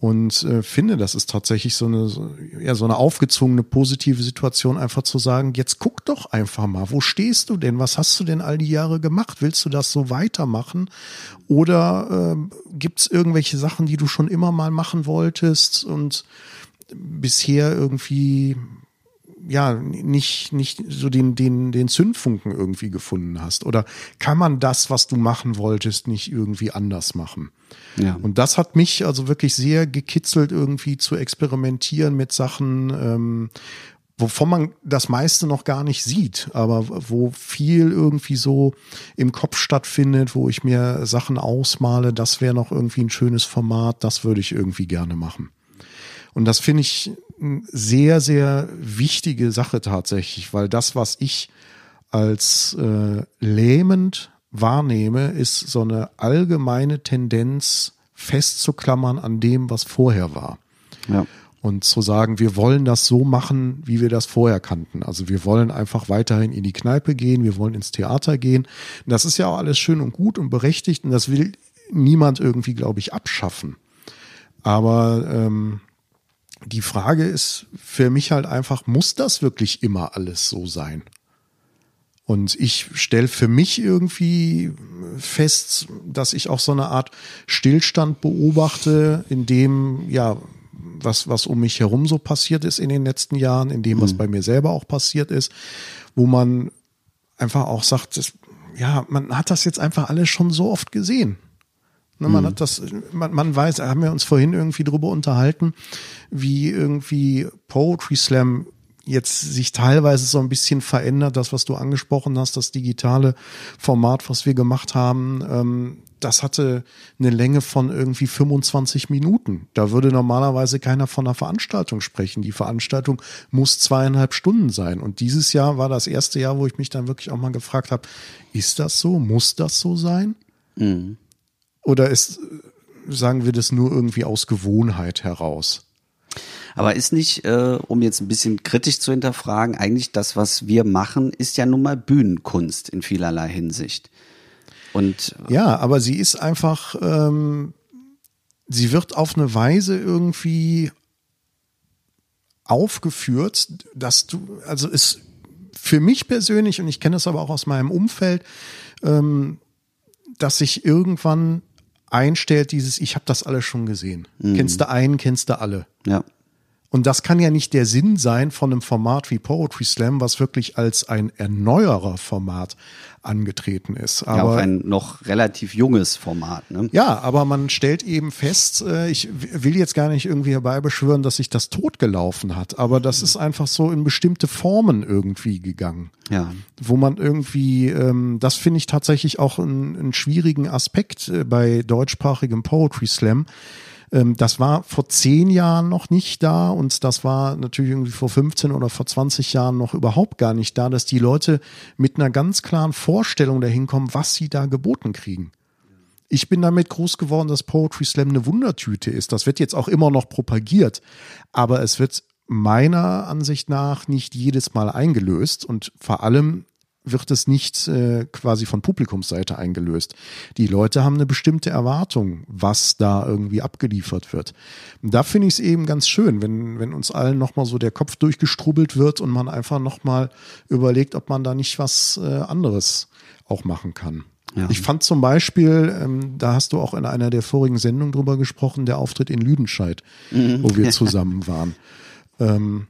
und äh, finde, das ist tatsächlich so eine, so, ja, so eine aufgezwungene positive Situation, einfach zu sagen, jetzt guck doch einfach mal, wo stehst du denn? Was hast du denn all die Jahre gemacht? Willst du das so weitermachen? Oder äh, gibt es irgendwelche Sachen, die du schon immer mal machen wolltest und bisher irgendwie ja nicht nicht so den den den Zündfunken irgendwie gefunden hast oder kann man das was du machen wolltest nicht irgendwie anders machen ja. und das hat mich also wirklich sehr gekitzelt irgendwie zu experimentieren mit Sachen ähm, wovon man das meiste noch gar nicht sieht, aber wo viel irgendwie so im Kopf stattfindet, wo ich mir Sachen ausmale, das wäre noch irgendwie ein schönes Format, das würde ich irgendwie gerne machen. Und das finde ich eine sehr, sehr wichtige Sache tatsächlich, weil das, was ich als äh, lähmend wahrnehme, ist so eine allgemeine Tendenz festzuklammern an dem, was vorher war. Ja. Und zu sagen, wir wollen das so machen, wie wir das vorher kannten. Also wir wollen einfach weiterhin in die Kneipe gehen, wir wollen ins Theater gehen. Und das ist ja auch alles schön und gut und berechtigt und das will niemand irgendwie, glaube ich, abschaffen. Aber ähm, die Frage ist für mich halt einfach, muss das wirklich immer alles so sein? Und ich stelle für mich irgendwie fest, dass ich auch so eine Art Stillstand beobachte, in dem, ja, was, was um mich herum so passiert ist in den letzten Jahren, in dem, was bei mir selber auch passiert ist, wo man einfach auch sagt, das, ja, man hat das jetzt einfach alles schon so oft gesehen. Ne, man hat das, man, man weiß, haben wir uns vorhin irgendwie drüber unterhalten, wie irgendwie Poetry Slam jetzt sich teilweise so ein bisschen verändert, das, was du angesprochen hast, das digitale Format, was wir gemacht haben, ähm, das hatte eine Länge von irgendwie 25 Minuten. Da würde normalerweise keiner von einer Veranstaltung sprechen. Die Veranstaltung muss zweieinhalb Stunden sein. Und dieses Jahr war das erste Jahr, wo ich mich dann wirklich auch mal gefragt habe, ist das so? Muss das so sein? Mhm. Oder ist, sagen wir das nur irgendwie aus Gewohnheit heraus? Aber ist nicht, äh, um jetzt ein bisschen kritisch zu hinterfragen, eigentlich das, was wir machen, ist ja nun mal Bühnenkunst in vielerlei Hinsicht. Und Ja, aber sie ist einfach, ähm, sie wird auf eine Weise irgendwie aufgeführt, dass du, also ist für mich persönlich, und ich kenne das aber auch aus meinem Umfeld, ähm, dass sich irgendwann einstellt dieses, ich habe das alles schon gesehen. Kennst du einen, kennst du alle. ja, Und das kann ja nicht der Sinn sein von einem Format wie Poetry Slam, was wirklich als ein Erneuerer-Format angetreten ist. ja, auf Aber ein noch relativ junges Format. Ne? ja, aber man stellt eben fest, äh, ich will jetzt gar nicht irgendwie herbeibeschwören, dass sich das totgelaufen hat, aber das ist einfach so in bestimmte Formen irgendwie gegangen. Ja. Wo man irgendwie, ähm, das finde ich tatsächlich auch einen, einen schwierigen Aspekt äh, bei deutschsprachigem Poetry Slam. Ähm, das war vor zehn Jahren noch nicht da und das war natürlich irgendwie vor 15 oder vor 20 Jahren noch überhaupt gar nicht da, dass die Leute mit einer ganz klaren Vorstellung dahin kommen, was sie da geboten kriegen. Ich bin damit groß geworden, dass Poetry Slam eine Wundertüte ist. Das wird jetzt auch immer noch propagiert, aber es wird meiner Ansicht nach nicht jedes Mal eingelöst und vor allem wird es nicht äh, quasi von Publikumsseite eingelöst. Die Leute haben eine bestimmte Erwartung, was da irgendwie abgeliefert wird. Und da finde ich es eben ganz schön, wenn, wenn uns allen nochmal so der Kopf durchgestrubbelt wird und man einfach nochmal überlegt, ob man da nicht was äh, anderes auch machen kann. Ja. Ich fand zum Beispiel, ähm, da hast du auch in einer der vorigen Sendungen drüber gesprochen, der Auftritt in Lüdenscheid, wo wir zusammen waren. Ähm,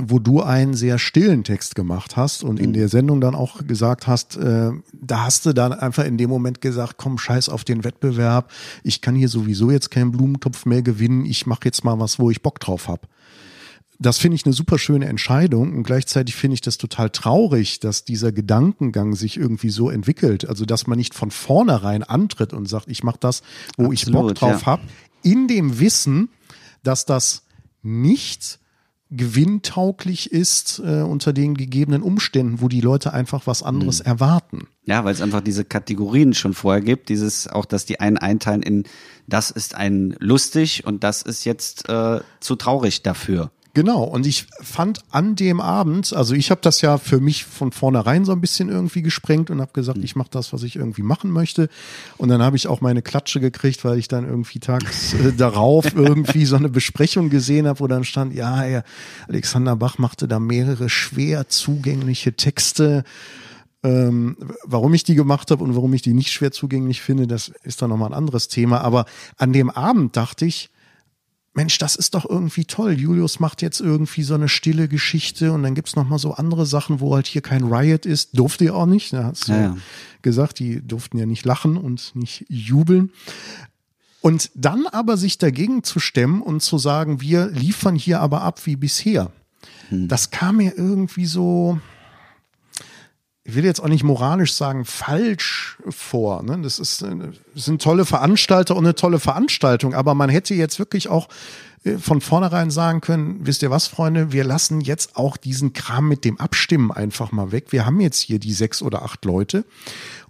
wo du einen sehr stillen Text gemacht hast und in der Sendung dann auch gesagt hast, äh, da hast du dann einfach in dem Moment gesagt, komm, scheiß auf den Wettbewerb, ich kann hier sowieso jetzt keinen Blumentopf mehr gewinnen, ich mache jetzt mal was, wo ich Bock drauf hab. Das finde ich eine super schöne Entscheidung und gleichzeitig finde ich das total traurig, dass dieser Gedankengang sich irgendwie so entwickelt. Also, dass man nicht von vornherein antritt und sagt, ich mache das, wo ich Bock Absolut, drauf ja. hab, in dem Wissen, dass das nicht gewinntauglich ist äh, unter den gegebenen Umständen, wo die Leute einfach was anderes Mhm. erwarten. Ja, weil es einfach diese Kategorien schon vorher gibt. Dieses auch, dass die einen einteilen in das ist ein lustig und das ist jetzt äh, zu traurig dafür. Genau, und ich fand an dem Abend, also ich habe das ja für mich von vornherein so ein bisschen irgendwie gesprengt und habe gesagt, ich mache das, was ich irgendwie machen möchte. Und dann habe ich auch meine Klatsche gekriegt, weil ich dann irgendwie tags äh, darauf irgendwie so eine Besprechung gesehen habe, wo dann stand, ja, Herr Alexander Bach machte da mehrere schwer zugängliche Texte. Ähm, warum ich die gemacht habe und warum ich die nicht schwer zugänglich finde, das ist dann nochmal ein anderes Thema. Aber an dem Abend dachte ich, Mensch, das ist doch irgendwie toll. Julius macht jetzt irgendwie so eine stille Geschichte und dann gibt's noch mal so andere Sachen, wo halt hier kein Riot ist. Durfte ihr auch nicht. Da hast du Ja, ja. gesagt, die durften ja nicht lachen und nicht jubeln. Und dann aber sich dagegen zu stemmen und zu sagen, wir liefern hier aber ab wie bisher. Das kam mir irgendwie so, ich will jetzt auch nicht moralisch sagen, falsch vor. Ne? Das, ist, äh, das sind tolle Veranstalter und eine tolle Veranstaltung, aber man hätte jetzt wirklich auch äh, von vornherein sagen können, wisst ihr was, Freunde, wir lassen jetzt auch diesen Kram mit dem Abstimmen einfach mal weg. Wir haben jetzt hier die sechs oder acht Leute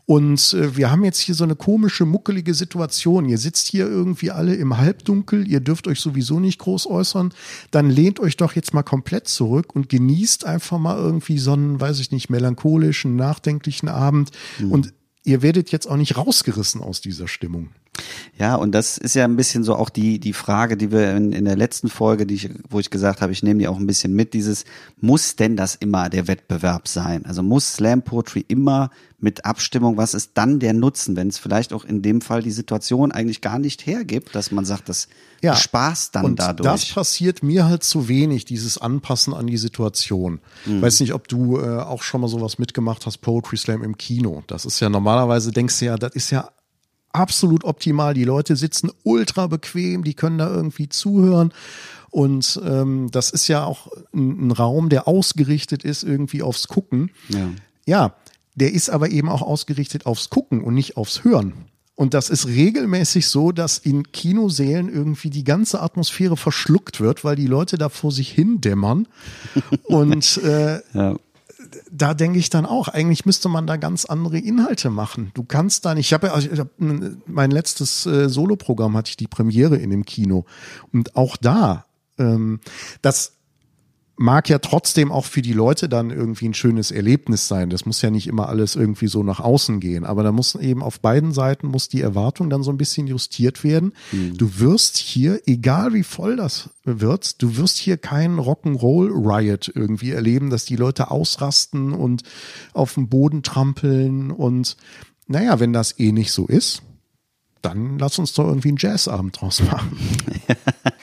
und äh, wir haben jetzt hier so eine komische, muckelige Situation. Ihr sitzt hier irgendwie alle im Halbdunkel, ihr dürft euch sowieso nicht groß äußern. Dann lehnt euch doch jetzt mal komplett zurück und genießt einfach mal irgendwie so einen, weiß ich nicht, melancholischen, nachdenklichen Abend. Mhm. Und ihr werdet jetzt auch nicht rausgerissen aus dieser Stimmung. Ja, und das ist ja ein bisschen so auch die, die Frage, die wir in, in der letzten Folge, die ich, wo ich gesagt habe, ich nehme die auch ein bisschen mit, dieses, muss denn das immer der Wettbewerb sein? Also muss Slam Poetry immer mit Abstimmung, was ist dann der Nutzen, wenn es vielleicht auch in dem Fall die Situation eigentlich gar nicht hergibt, dass man sagt, das ja, Spaß dann und dadurch. Das passiert mir halt zu wenig, dieses Anpassen an die Situation. Mhm. Weiß nicht, ob du äh, auch schon mal sowas mitgemacht hast, Poetry Slam im Kino. Das ist ja normalerweise, denkst du ja, das ist ja absolut optimal. Die Leute sitzen ultra bequem, die können da irgendwie zuhören. Und ähm, das ist ja auch ein, ein Raum, der ausgerichtet ist irgendwie aufs Gucken. Ja. ja, der ist aber eben auch ausgerichtet aufs Gucken und nicht aufs Hören. Und das ist regelmäßig so, dass in Kinosälen irgendwie die ganze Atmosphäre verschluckt wird, weil die Leute da vor sich hin dämmern. und äh, ja da denke ich dann auch, eigentlich müsste man da ganz andere Inhalte machen. Du kannst da nicht, ich habe also ich hab, mein letztes äh, Soloprogramm hatte ich die Premiere in dem Kino und auch da, ähm, das mag ja trotzdem auch für die Leute dann irgendwie ein schönes Erlebnis sein. Das muss ja nicht immer alles irgendwie so nach außen gehen. Aber da muss eben auf beiden Seiten muss die Erwartung dann so ein bisschen justiert werden. Mhm. Du wirst hier, egal wie voll das wird, du wirst hier keinen Rock'n'Roll Riot irgendwie erleben, dass die Leute ausrasten und auf dem Boden trampeln und naja, wenn das eh nicht so ist, dann lass uns doch irgendwie einen Jazzabend draus machen.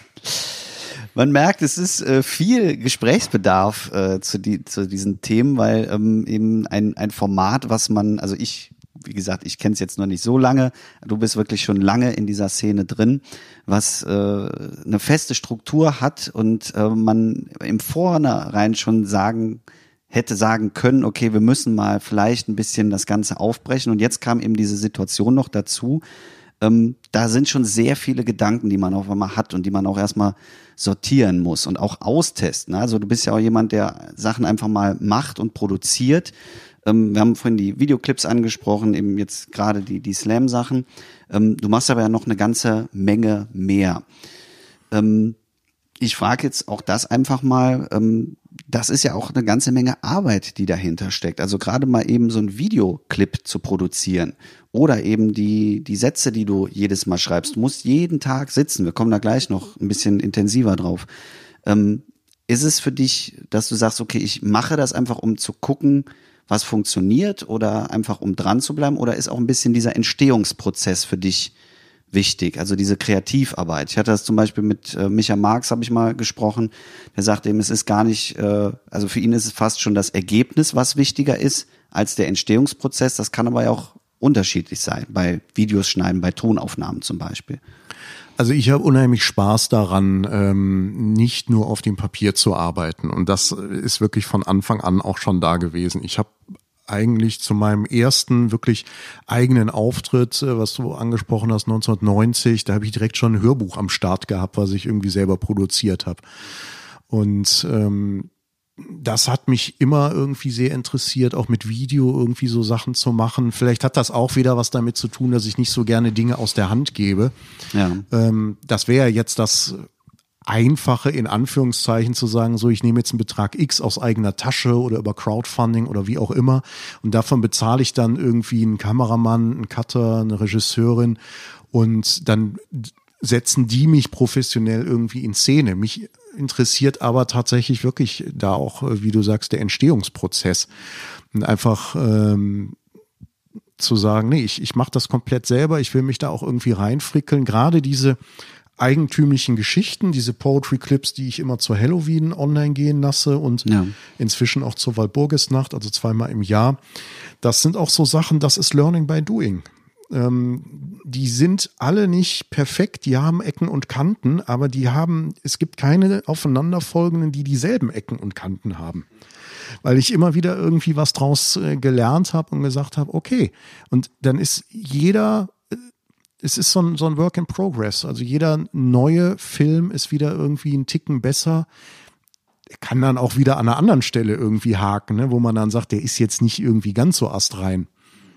man merkt, es ist äh, viel Gesprächsbedarf äh, zu, die, zu diesen Themen, weil ähm, eben ein, ein Format, was man, also ich, wie gesagt, ich kenne es jetzt noch nicht so lange, du bist wirklich schon lange in dieser Szene drin, was äh, eine feste Struktur hat und äh, man im Vornherein schon sagen hätte sagen können, okay, wir müssen mal vielleicht ein bisschen das Ganze aufbrechen. Und jetzt kam eben diese Situation noch dazu, ähm, da sind schon sehr viele Gedanken, die man auf einmal hat und die man auch erstmal sortieren muss und auch austesten. Also du bist ja auch jemand, der Sachen einfach mal macht und produziert. Ähm, wir haben vorhin die Videoclips angesprochen, eben jetzt gerade die, die Slam-Sachen. Ähm, du machst aber ja noch eine ganze Menge mehr. Ähm, ich frage jetzt auch das einfach mal, das ist ja auch eine ganze Menge Arbeit, die dahinter steckt. Also gerade mal eben so ein Videoclip zu produzieren oder eben die, die Sätze, die du jedes Mal schreibst. Du musst jeden Tag sitzen. Wir kommen da gleich noch ein bisschen intensiver drauf. Ähm, ist es für dich, dass du sagst, okay, ich mache das einfach, um zu gucken, was funktioniert oder einfach um dran zu bleiben? Oder ist auch ein bisschen dieser Entstehungsprozess für dich wichtig, also diese Kreativarbeit. Ich hatte das zum Beispiel mit äh, Micha Marx, habe ich mal gesprochen, der sagt eben, es ist gar nicht, äh, also für ihn ist es fast schon das Ergebnis, was wichtiger ist als der Entstehungsprozess. Das kann aber ja auch unterschiedlich sein, bei Videos schneiden, bei Tonaufnahmen zum Beispiel. Also ich habe unheimlich Spaß daran, ähm, nicht nur auf dem Papier zu arbeiten. Und das ist wirklich von Anfang an auch schon da gewesen. Ich habe eigentlich zu meinem ersten wirklich eigenen Auftritt, äh, was du angesprochen hast, 1990, da habe ich direkt schon ein Hörbuch am Start gehabt, was ich irgendwie selber produziert habe. Und ähm, das hat mich immer irgendwie sehr interessiert, auch mit Video irgendwie so Sachen zu machen. Vielleicht hat das auch wieder was damit zu tun, dass ich nicht so gerne Dinge aus der Hand gebe. Ja. Ähm, das wäre jetzt das einfache, in Anführungszeichen zu sagen, so ich nehme jetzt einen Betrag X aus eigener Tasche oder über Crowdfunding oder wie auch immer und davon bezahle ich dann irgendwie einen Kameramann, einen Cutter, eine Regisseurin und dann setzen die mich professionell irgendwie in Szene. Mich interessiert aber tatsächlich wirklich da auch, wie du sagst, der Entstehungsprozess. Und einfach ähm, zu sagen, nee, ich, ich mache das komplett selber, ich will mich da auch irgendwie reinfrickeln. Gerade diese eigentümlichen Geschichten, diese Poetry Clips, die ich immer zur Halloween online gehen lasse und ja. inzwischen auch zur Walburgisnacht, also zweimal im Jahr. Das sind auch so Sachen, das ist Learning by Doing. Ähm, die sind alle nicht perfekt, die haben Ecken und Kanten, aber die haben, es gibt keine aufeinanderfolgenden, die dieselben Ecken und Kanten haben. Weil ich immer wieder irgendwie was draus äh, gelernt habe und gesagt habe, okay, und dann ist jeder es ist so ein, so ein Work in Progress. Also jeder neue Film ist wieder irgendwie ein Ticken besser. Er kann dann auch wieder an einer anderen Stelle irgendwie haken, ne, wo man dann sagt, der ist jetzt nicht irgendwie ganz so astrein.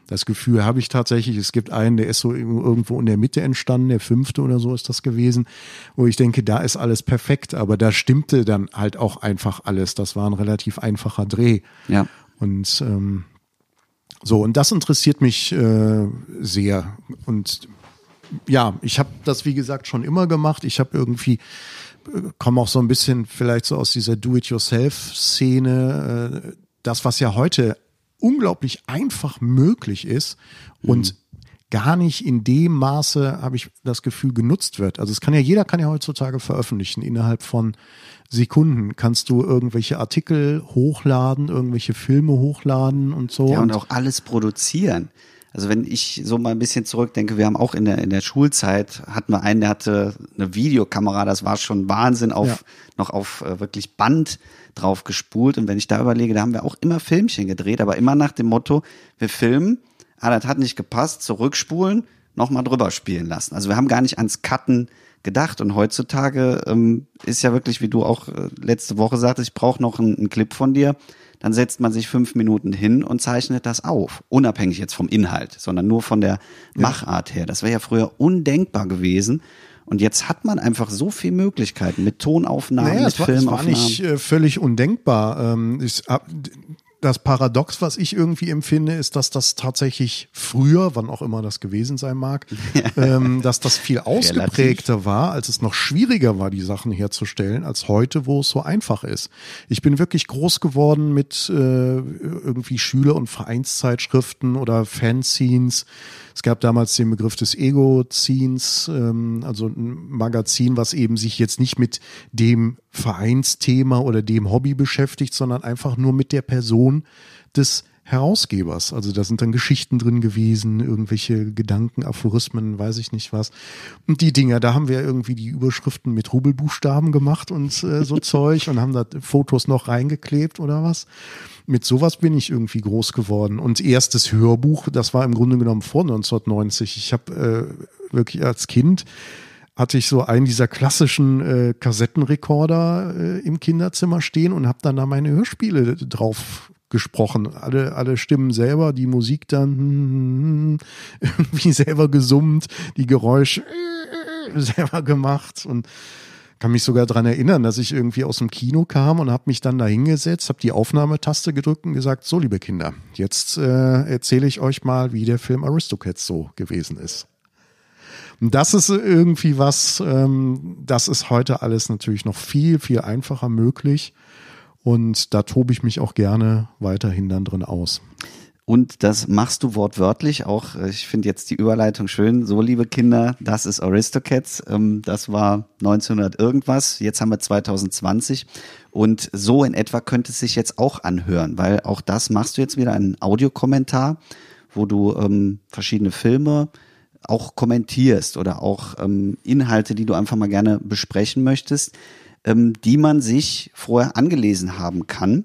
Das Gefühl habe ich tatsächlich. Es gibt einen, der ist so irgendwo in der Mitte entstanden, der fünfte oder so ist das gewesen, wo ich denke, da ist alles perfekt, aber da stimmte dann halt auch einfach alles. Das war ein relativ einfacher Dreh. Ja. Und ähm, so, und das interessiert mich äh, sehr. Und ja, ich habe das, wie gesagt, schon immer gemacht. Ich habe irgendwie, äh, komme auch so ein bisschen vielleicht so aus dieser Do-it-yourself-Szene. Äh, das, was ja heute unglaublich einfach möglich ist und gar nicht in dem Maße, habe ich das Gefühl, genutzt wird. Also es kann ja, jeder kann ja heutzutage veröffentlichen. Innerhalb von Sekunden kannst du irgendwelche Artikel hochladen, irgendwelche Filme hochladen und so. Ja, und auch alles produzieren. Also wenn ich so mal ein bisschen zurückdenke, wir haben auch in der, in der Schulzeit, hatten wir einen, der hatte eine Videokamera, das war schon Wahnsinn, auf, Ja. noch auf äh, wirklich Band drauf gespult. Und wenn ich da überlege, da haben wir auch immer Filmchen gedreht, aber immer nach dem Motto, wir filmen, ah, das hat nicht gepasst, zurückspulen, nochmal drüber spielen lassen. Also wir haben gar nicht ans Cutten gedacht. Und heutzutage ähm, ist ja wirklich, wie du auch äh, letzte Woche sagtest, ich brauche noch einen, einen Clip von dir. Dann setzt man sich fünf Minuten hin und zeichnet das auf. Unabhängig jetzt vom Inhalt, sondern nur von der Machart her. Das wäre ja früher undenkbar gewesen. Und jetzt hat man einfach so viele Möglichkeiten mit Tonaufnahmen, Naja, mit es war, es war Filmaufnahmen. nicht äh, völlig undenkbar. Ähm, ich, hab- das Paradox, was ich irgendwie empfinde, ist, dass das tatsächlich früher, wann auch immer das gewesen sein mag, ähm, dass das viel ausgeprägter war, als es noch schwieriger war, die Sachen herzustellen, als heute, wo es so einfach ist. Ich bin wirklich groß geworden mit äh, irgendwie Schüler- und Vereinszeitschriften oder Fanzines. Es gab damals den Begriff des Ego-Zines, ähm, also ein Magazin, was eben sich jetzt nicht mit dem Vereinsthema oder dem Hobby beschäftigt, sondern einfach nur mit der Person des Herausgebers. Also da sind dann Geschichten drin gewesen, irgendwelche Gedanken, Aphorismen, weiß ich nicht was. Und die Dinger, da haben wir irgendwie die Überschriften mit Rubelbuchstaben gemacht und äh, so Zeug und haben da Fotos noch reingeklebt oder was. Mit sowas bin ich irgendwie groß geworden. Und erstes Hörbuch, das war im Grunde genommen vor 1990. Ich habe äh, wirklich als Kind hatte ich so einen dieser klassischen äh, Kassettenrekorder äh, im Kinderzimmer stehen und habe dann da meine Hörspiele drauf gesprochen. Alle, alle Stimmen selber, die Musik dann hm, irgendwie selber gesummt, die Geräusche äh, selber gemacht und kann mich sogar dran erinnern, dass ich irgendwie aus dem Kino kam und habe mich dann da hingesetzt, habe die Aufnahmetaste gedrückt und gesagt, so liebe Kinder, jetzt äh, erzähle ich euch mal, wie der Film Aristocats so gewesen ist. Und das ist irgendwie was, ähm, das ist heute alles natürlich noch viel, viel einfacher möglich. Und da tobe ich mich auch gerne weiterhin dann drin aus. Und das machst du wortwörtlich auch. Ich finde jetzt die Überleitung schön. So, liebe Kinder, das ist Aristocats. Ähm, Das war 1900 irgendwas. Jetzt haben wir 2020. Und so in etwa könnte es sich jetzt auch anhören, weil auch das machst du jetzt wieder einen Audiokommentar, wo du ähm, verschiedene Filme auch kommentierst oder auch ähm, Inhalte, die du einfach mal gerne besprechen möchtest, ähm, die man sich vorher angelesen haben kann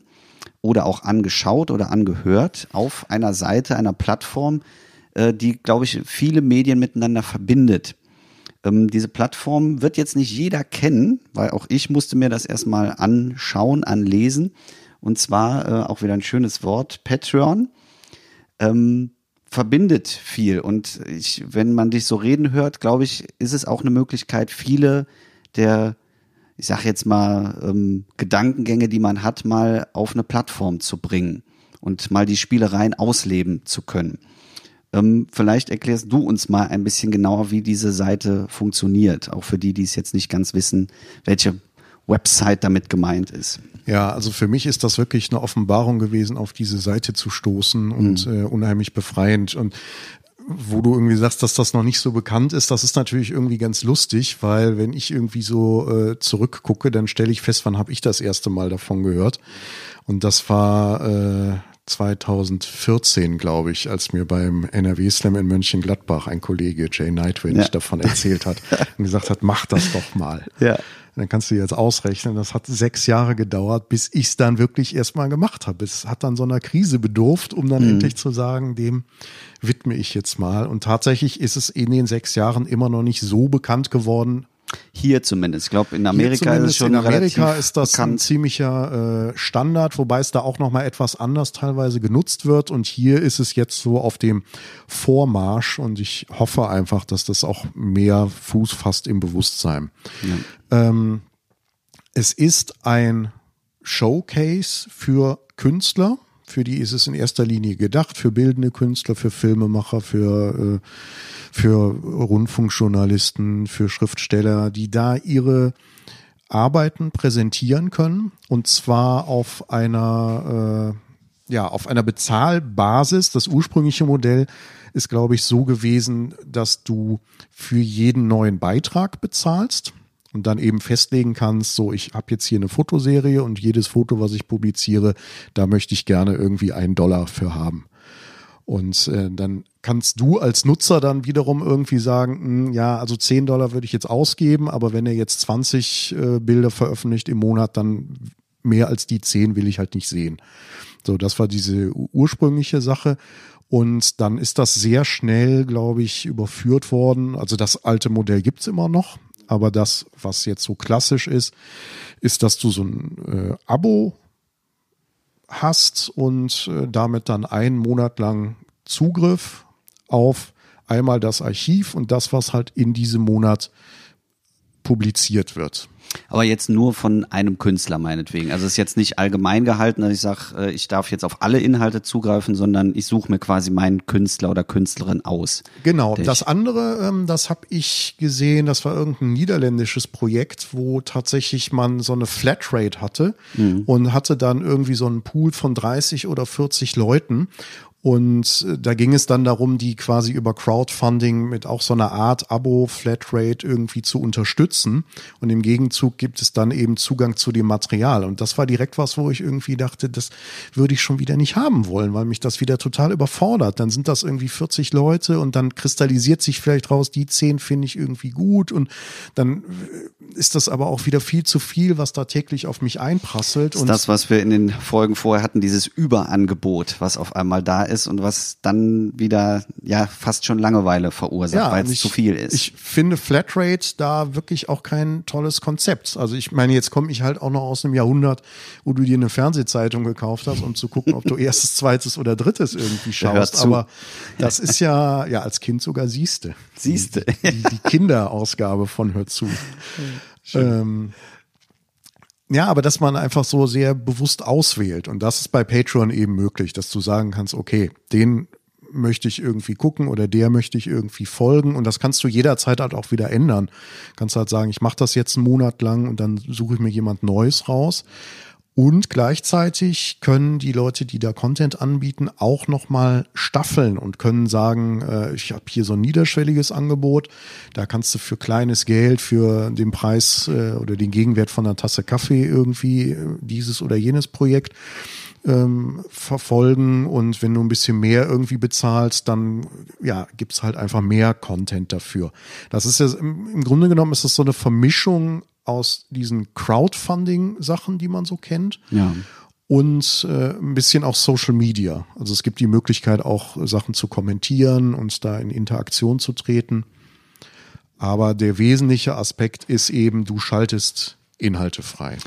oder auch angeschaut oder angehört auf einer Seite, einer Plattform, äh, die, glaube ich, viele Medien miteinander verbindet. Ähm, diese Plattform wird jetzt nicht jeder kennen, weil auch ich musste mir das erstmal anschauen, anlesen. Und zwar äh, auch wieder ein schönes Wort, Patreon. Ähm, verbindet viel. Und ich, wenn man dich so reden hört, glaube ich, ist es auch eine Möglichkeit, viele der, ich sag jetzt mal, ähm, Gedankengänge, die man hat, mal auf eine Plattform zu bringen und mal die Spielereien ausleben zu können. Ähm, vielleicht erklärst du uns mal ein bisschen genauer, wie diese Seite funktioniert, auch für die, die es jetzt nicht ganz wissen, welche Website damit gemeint ist. Ja, also für mich ist das wirklich eine Offenbarung gewesen, auf diese Seite zu stoßen und äh, unheimlich befreiend. Und wo du irgendwie sagst, dass das noch nicht so bekannt ist, das ist natürlich irgendwie ganz lustig, weil wenn ich irgendwie so äh, zurückgucke, dann stelle ich fest, wann habe ich das erste Mal davon gehört. Und das war äh, 2014, glaube ich, als mir beim NRW Slam in Mönchengladbach ein Kollege Jay Nightwind ja. davon erzählt hat und gesagt hat, mach das doch mal. Ja. dann kannst du jetzt ausrechnen, das hat sechs Jahre gedauert, bis ich es dann wirklich erstmal gemacht habe. Es hat dann so einer Krise bedurft, um dann mhm. endlich zu sagen, dem widme ich jetzt mal. Und tatsächlich ist es in den sechs Jahren immer noch nicht so bekannt geworden, hier zumindest. Ich glaube, in Amerika ist es schon In Amerika ist das bekannt. ein ziemlicher äh, Standard, wobei es da auch nochmal etwas anders teilweise genutzt wird. Und hier ist es jetzt so auf dem Vormarsch und ich hoffe einfach, dass das auch mehr Fuß fasst im Bewusstsein. Ja. Ähm, es ist ein Showcase für Künstler für die ist es in erster Linie gedacht, für bildende Künstler, für Filmemacher, für, äh, für Rundfunkjournalisten, für Schriftsteller, die da ihre Arbeiten präsentieren können und zwar auf einer äh, ja auf einer Bezahlbasis. Das ursprüngliche Modell ist, glaube ich, so gewesen, dass du für jeden neuen Beitrag bezahlst und dann eben festlegen kannst, so ich habe jetzt hier eine Fotoserie und jedes Foto, was ich publiziere, da möchte ich gerne irgendwie einen Dollar für haben. Und äh, dann kannst du als Nutzer dann wiederum irgendwie sagen, mh, hm, ja, also 10 Dollar würde ich jetzt ausgeben, aber wenn er jetzt 20 äh, Bilder veröffentlicht im Monat, dann mehr als die 10 will ich halt nicht sehen. So, das war diese ursprüngliche Sache. Und dann ist das sehr schnell, glaube ich, überführt worden. Also das alte Modell gibt's immer noch. Aber das, was jetzt so klassisch ist, ist, dass du so ein äh, Abo hast und äh, damit dann einen Monat lang Zugriff auf einmal das Archiv und das, was halt in diesem Monat publiziert wird. Aber jetzt nur von einem Künstler meinetwegen. Also es ist jetzt nicht allgemein gehalten, dass ich sage, äh, ich darf jetzt auf alle Inhalte zugreifen, sondern ich suche mir quasi meinen Künstler oder Künstlerin aus. Genau. Das andere, ähm, das habe ich gesehen, das war irgendein niederländisches Projekt, wo tatsächlich man so eine Flatrate hatte mhm. und hatte dann irgendwie so einen Pool von 30 oder 40 Leuten und äh, da ging es dann darum, die quasi über Crowdfunding mit auch so einer Art Abo-Flatrate irgendwie zu unterstützen. Und im Gegenzug gibt es dann eben Zugang zu dem Material. Und das war direkt was, wo ich irgendwie dachte, das würde ich schon wieder nicht haben wollen, weil mich das wieder total überfordert. Dann sind das irgendwie 40 Leute und dann kristallisiert sich vielleicht raus, die 10 finde ich irgendwie gut. Und dann äh, ist das aber auch wieder viel zu viel, was da täglich auf mich einprasselt. Das ist das, was wir in den Folgen vorher hatten, dieses Überangebot, was auf einmal da ist ist und was dann wieder ja fast schon Langeweile verursacht, ja, weil es zu viel ist. Ich finde Flatrate da wirklich auch kein tolles Konzept. Also ich meine, jetzt komme ich halt auch noch aus einem Jahrhundert, wo du dir eine Fernsehzeitung gekauft hast, um zu gucken, ob du erstes, zweites oder drittes irgendwie schaust. Aber das ist ja, ja, als Kind sogar siehste. Siehste. Die, die, die Kinderausgabe von Hör zu. Ähm, ja, aber dass man einfach so sehr bewusst auswählt. Und das ist bei Patreon eben möglich, dass du sagen kannst, okay, den möchte ich irgendwie gucken oder der möchte ich irgendwie folgen. Und das kannst du jederzeit halt auch wieder ändern. Kannst halt sagen, ich mache das jetzt einen Monat lang und dann suche ich mir jemand Neues raus. Und gleichzeitig können die Leute, die da Content anbieten, auch nochmal staffeln und können sagen, äh, ich habe hier so ein niederschwelliges Angebot, da kannst du für kleines Geld, für den Preis äh, oder den Gegenwert von einer Tasse Kaffee irgendwie äh, dieses oder jenes Projekt ähm, verfolgen und wenn du ein bisschen mehr irgendwie bezahlst, dann ja, gibt's halt einfach mehr Content dafür. Das ist ja im, im Grunde genommen ist das so eine Vermischung aus diesen Crowdfunding-Sachen, die man so kennt. Ja. Und äh, ein bisschen auch Social Media. Also es gibt die Möglichkeit, auch Sachen zu kommentieren und da in Interaktion zu treten. Aber der wesentliche Aspekt ist eben, du schaltest Inhalte frei.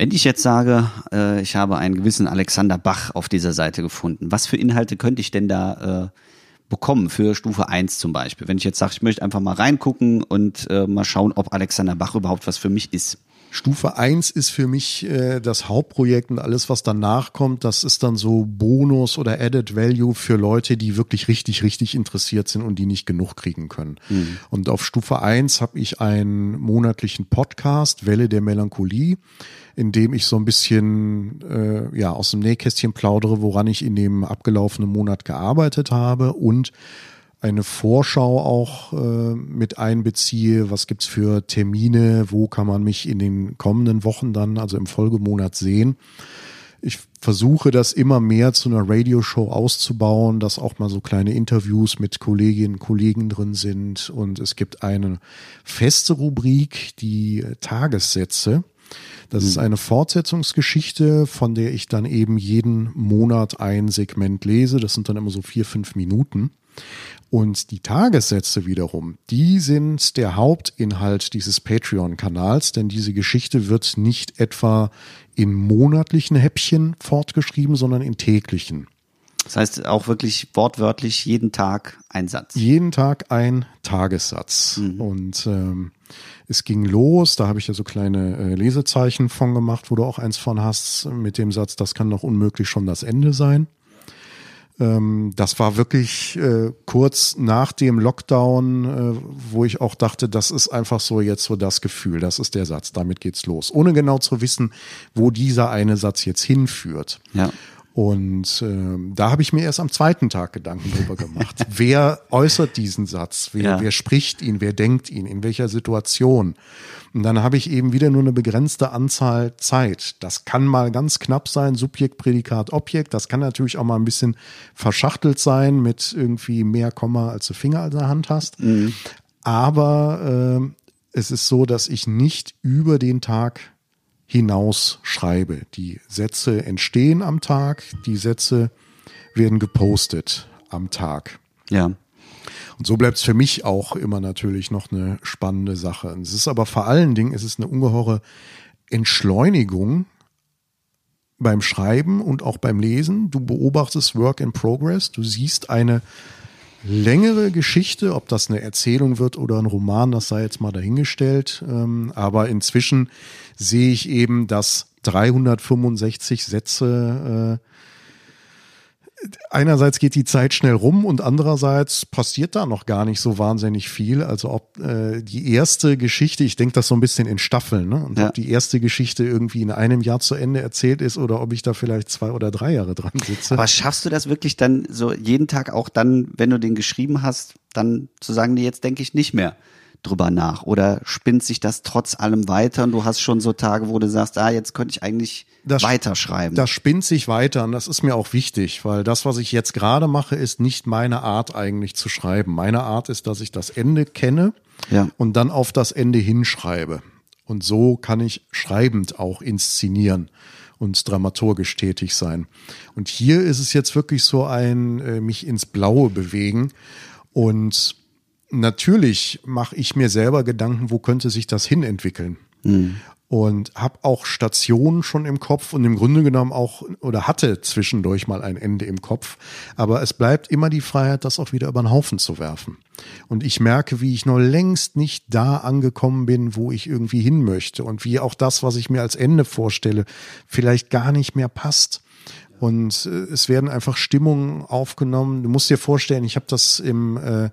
Wenn ich jetzt sage, äh, ich habe einen gewissen Alexander Bach auf dieser Seite gefunden, was für Inhalte könnte ich denn da äh, bekommen für Stufe 1 zum Beispiel. Wenn ich jetzt sage, ich möchte einfach mal reingucken und äh, mal schauen, ob Alexander Bach überhaupt was für mich ist. Stufe 1 ist für mich äh, das Hauptprojekt und alles, was danach kommt, das ist dann so Bonus oder Added Value für Leute, die wirklich richtig, richtig interessiert sind und die nicht genug kriegen können. Mhm. Und auf Stufe 1 habe ich einen monatlichen Podcast, Welle der Melancholie in dem ich so ein bisschen äh, ja aus dem Nähkästchen plaudere, woran ich in dem abgelaufenen Monat gearbeitet habe und eine Vorschau auch äh, mit einbeziehe. Was gibt's für Termine? Wo kann man mich in den kommenden Wochen dann, also im Folgemonat sehen? ich versuche das immer mehr zu einer Radioshow auszubauen, dass auch mal so kleine Interviews mit Kolleginnen und Kollegen drin sind. Und es gibt eine feste Rubrik, die Tagessätze. Das ist eine Fortsetzungsgeschichte, von der ich dann eben jeden Monat ein Segment lese. Das sind dann immer so vier, fünf Minuten. Und die Tagessätze wiederum, die sind der Hauptinhalt dieses Patreon-Kanals, denn diese Geschichte wird nicht etwa in monatlichen Häppchen fortgeschrieben, sondern in täglichen. Das heißt auch wirklich wortwörtlich jeden Tag ein Satz. Jeden Tag ein Tagessatz. Mhm. Und ähm, es ging los, da habe ich ja so kleine äh, Lesezeichen von gemacht, wo du auch eins von hast, mit dem Satz, das kann doch unmöglich schon das Ende sein. Ähm, das war wirklich äh, kurz nach dem Lockdown, äh, wo ich auch dachte, das ist einfach so jetzt so das Gefühl, das ist der Satz, damit geht's los. Ohne genau zu wissen, wo dieser eine Satz jetzt hinführt. Ja. Und äh, da habe ich mir erst am zweiten Tag Gedanken drüber gemacht. wer äußert diesen Satz? Wer, ja. wer spricht ihn? Wer denkt ihn? In welcher Situation? Und dann habe ich eben wieder nur eine begrenzte Anzahl Zeit. Das kann mal ganz knapp sein, Subjekt, Prädikat, Objekt. Das kann natürlich auch mal ein bisschen verschachtelt sein mit irgendwie mehr Komma, als du Finger in der Hand hast. Mhm. Aber äh, es ist so, dass ich nicht über den Tag hinaus schreibe. Die Sätze entstehen am Tag, die Sätze werden gepostet am Tag. Ja. Und so bleibt es für mich auch immer natürlich noch eine spannende Sache. Es ist aber vor allen Dingen, es ist eine ungeheure Entschleunigung beim Schreiben und auch beim Lesen. Du beobachtest Work in Progress. Du siehst eine längere Geschichte, ob das eine Erzählung wird oder ein Roman, das sei jetzt mal dahingestellt. Ähm, aber inzwischen sehe ich eben, dass 365 Sätze äh, einerseits geht die Zeit schnell rum und andererseits passiert da noch gar nicht so wahnsinnig viel. Also ob äh, die erste Geschichte, ich denke das so ein bisschen in Staffeln, ne? Und ja. ob die erste Geschichte irgendwie in einem Jahr zu Ende erzählt ist oder ob ich da vielleicht zwei oder drei Jahre dran sitze. Aber schaffst du das wirklich dann so jeden Tag auch dann, wenn du den geschrieben hast, dann zu sagen, nee, jetzt denke ich nicht mehr? Drüber nach? Oder spinnt sich das trotz allem weiter und du hast schon so Tage, wo du sagst, ah, jetzt könnte ich eigentlich das, weiterschreiben? Das spinnt sich weiter und das ist mir auch wichtig, weil das, was ich jetzt gerade mache, ist nicht meine Art eigentlich zu schreiben. Meine Art ist, dass ich das Ende kenne ja. und dann auf das Ende hinschreibe. Und so kann ich schreibend auch inszenieren und dramaturgisch tätig sein. Und hier ist es jetzt wirklich so ein äh, mich ins Blaue bewegen und natürlich mache ich mir selber Gedanken, wo könnte sich das hin entwickeln. Mhm. Und habe auch Stationen schon im Kopf und im Grunde genommen auch oder hatte zwischendurch mal ein Ende im Kopf. Aber es bleibt immer die Freiheit, das auch wieder über den Haufen zu werfen. Und ich merke, wie ich noch längst nicht da angekommen bin, wo ich irgendwie hin möchte und wie auch das, was ich mir als Ende vorstelle, vielleicht gar nicht mehr passt. Und äh, es werden einfach Stimmungen aufgenommen. Du musst dir vorstellen, ich habe das im äh,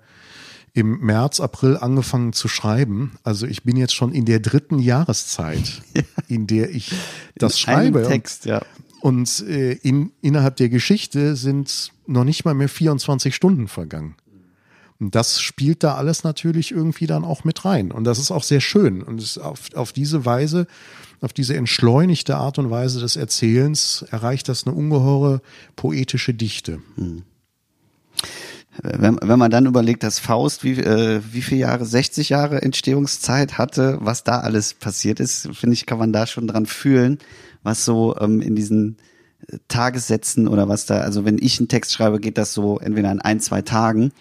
im März, April angefangen zu schreiben. Also ich bin jetzt schon in der dritten Jahreszeit, ja. in der ich das in schreibe. Text, ja. Und äh, in, innerhalb der Geschichte sind noch nicht mal mehr 24 Stunden vergangen. Und das spielt da alles natürlich irgendwie dann auch mit rein. Und das ist auch sehr schön. Und es auf, auf diese Weise, auf diese entschleunigte Art und Weise des Erzählens erreicht das eine ungeheure poetische Dichte. Hm wenn, wenn man dann überlegt, dass Faust wie, äh, wie viele Jahre, 60 Jahre Entstehungszeit hatte, was da alles passiert ist, finde ich, kann man da schon dran fühlen, was so ähm, in diesen äh, Tagessätzen oder was da, also wenn ich einen Text schreibe, geht das so entweder in ein, zwei Tagen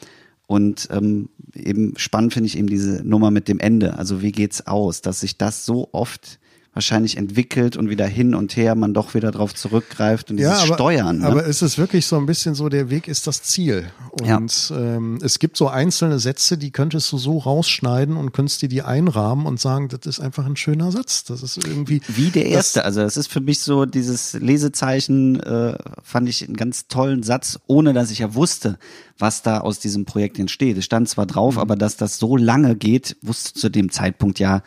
und ähm, eben spannend finde ich eben diese Nummer mit dem Ende. Also wie geht's aus, dass sich das so oft wahrscheinlich entwickelt und wieder hin und her man doch wieder drauf zurückgreift und ja, dieses aber, Steuern. Ne? Aber ist es wirklich so ein bisschen so, der Weg ist das Ziel. Und ja. ähm, es gibt so einzelne Sätze, die könntest du so rausschneiden und könntest dir die einrahmen und sagen, das ist einfach ein schöner Satz. Das ist irgendwie. Wie der erste. Also das ist für mich so dieses Lesezeichen, äh, fand ich einen ganz tollen Satz, ohne dass ich ja wusste, was da aus diesem Projekt entsteht. Es stand zwar drauf, mhm. aber dass das so lange geht, wusste zu dem Zeitpunkt ja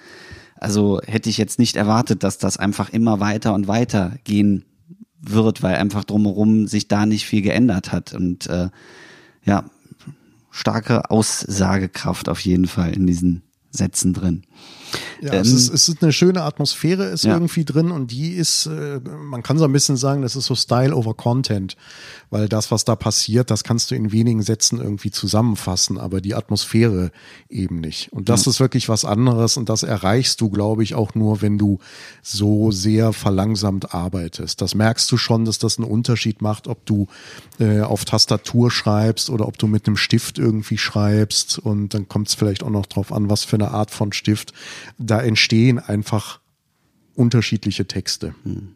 also hätte ich jetzt nicht erwartet, dass das einfach immer weiter und weiter gehen wird, weil einfach drumherum sich da nicht viel geändert hat. Und äh, ja, starke Aussagekraft auf jeden Fall in diesen Sätzen drin. Ja, ähm, es, ist, es ist eine schöne Atmosphäre ist ja. irgendwie drin und die ist, äh, man kann so ein bisschen sagen, das ist so Style over Content, weil das, was da passiert, das kannst du in wenigen Sätzen irgendwie zusammenfassen, aber die Atmosphäre eben nicht. Und das ja. ist wirklich was anderes und das erreichst du, glaube ich, auch nur, wenn du so sehr verlangsamt arbeitest. Das merkst du schon, dass das einen Unterschied macht, ob du äh, auf Tastatur schreibst oder ob du mit einem Stift irgendwie schreibst und dann kommt es vielleicht auch noch drauf an, was für eine Art von Stift da entstehen einfach unterschiedliche Texte. Hm.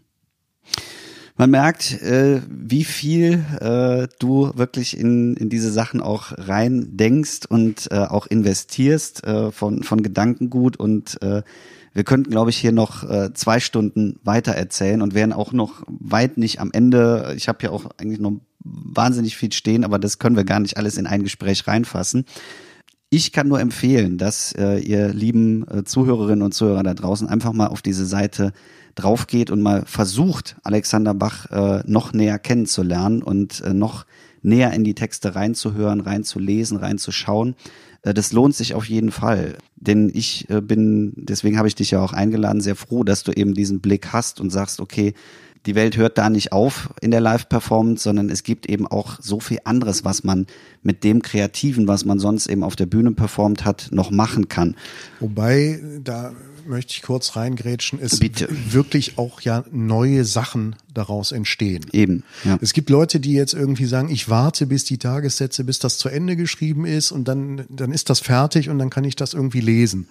Man merkt, äh, wie viel äh, du wirklich in, in diese Sachen auch rein denkst und äh, auch investierst äh, von, von Gedankengut und äh, wir könnten, glaube ich, hier noch äh, zwei Stunden weiter erzählen und wären auch noch weit nicht am Ende. Ich habe ja auch eigentlich noch wahnsinnig viel stehen, aber das können wir gar nicht alles in ein Gespräch reinfassen. Ich kann nur empfehlen, dass äh, ihr lieben äh, Zuhörerinnen und Zuhörer da draußen einfach mal auf diese Seite draufgeht und mal versucht, Alexander Bach äh, noch näher kennenzulernen und äh, noch näher in die Texte reinzuhören, reinzulesen, reinzuschauen. Äh, das lohnt sich auf jeden Fall. Denn ich äh, bin, deswegen habe ich dich ja auch eingeladen, sehr froh, dass du eben diesen Blick hast und sagst, okay, die Welt hört da nicht auf in der Live-Performance, sondern es gibt eben auch so viel anderes, was man mit dem Kreativen, was man sonst eben auf der Bühne performt hat, noch machen kann. Wobei, da möchte ich kurz reingrätschen, es Bitte. wirklich auch ja neue Sachen daraus entstehen. Eben. Ja. Es gibt Leute, die jetzt irgendwie sagen, ich warte bis die Tagessätze, bis das zu Ende geschrieben ist und dann, dann ist das fertig und dann kann ich das irgendwie lesen.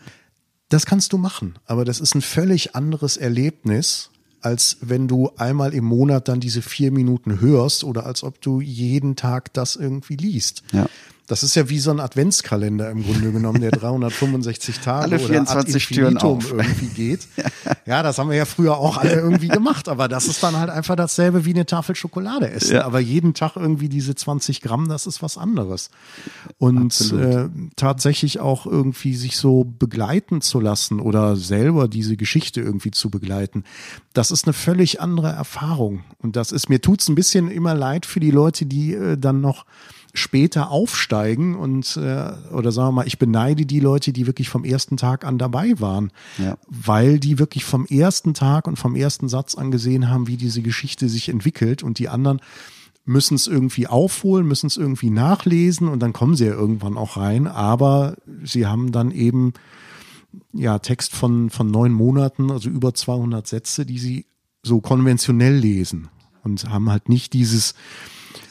Das kannst du machen, aber das ist ein völlig anderes Erlebnis, als wenn du einmal im Monat dann diese vier Minuten hörst oder als ob du jeden Tag das irgendwie liest. Ja. Das ist ja wie so ein Adventskalender im Grunde genommen, der 365 Tage alle 24 oder Türen auf. irgendwie geht. ja, das haben wir ja früher auch alle irgendwie gemacht, aber das ist dann halt einfach dasselbe wie eine Tafel Schokolade essen. Ja. Aber jeden Tag irgendwie diese 20 Gramm, das ist was anderes. Und äh, tatsächlich auch irgendwie sich so begleiten zu lassen oder selber diese Geschichte irgendwie zu begleiten, das ist eine völlig andere Erfahrung. Und das ist, mir tut's ein bisschen immer leid für die Leute, die äh, dann noch später aufsteigen und äh, oder sagen wir mal, ich beneide die Leute, die wirklich vom ersten Tag an dabei waren, ja. weil die wirklich vom ersten Tag und vom ersten Satz an gesehen haben, wie diese Geschichte sich entwickelt und die anderen müssen es irgendwie aufholen, müssen es irgendwie nachlesen und dann kommen sie ja irgendwann auch rein, aber sie haben dann eben ja Text von von neun Monaten, also über 200 Sätze, die sie so konventionell lesen und haben halt nicht dieses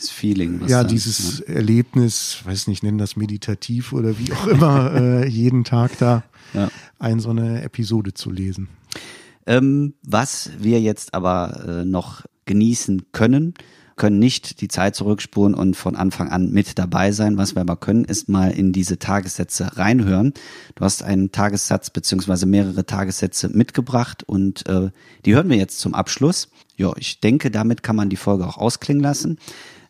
das Feeling. ja, dieses ne? Erlebnis, weiß nicht, nennen das meditativ oder wie auch immer, äh, jeden Tag da ja. ein so eine Episode zu lesen. Ähm, was wir jetzt aber äh, noch genießen können, können nicht die Zeit zurückspulen und von Anfang an mit dabei sein. Was wir aber können, ist mal in diese Tagessätze reinhören. Du hast einen Tagessatz beziehungsweise mehrere Tagessätze mitgebracht und äh, die hören wir jetzt zum Abschluss. Ja, ich denke, damit kann man die Folge auch ausklingen lassen.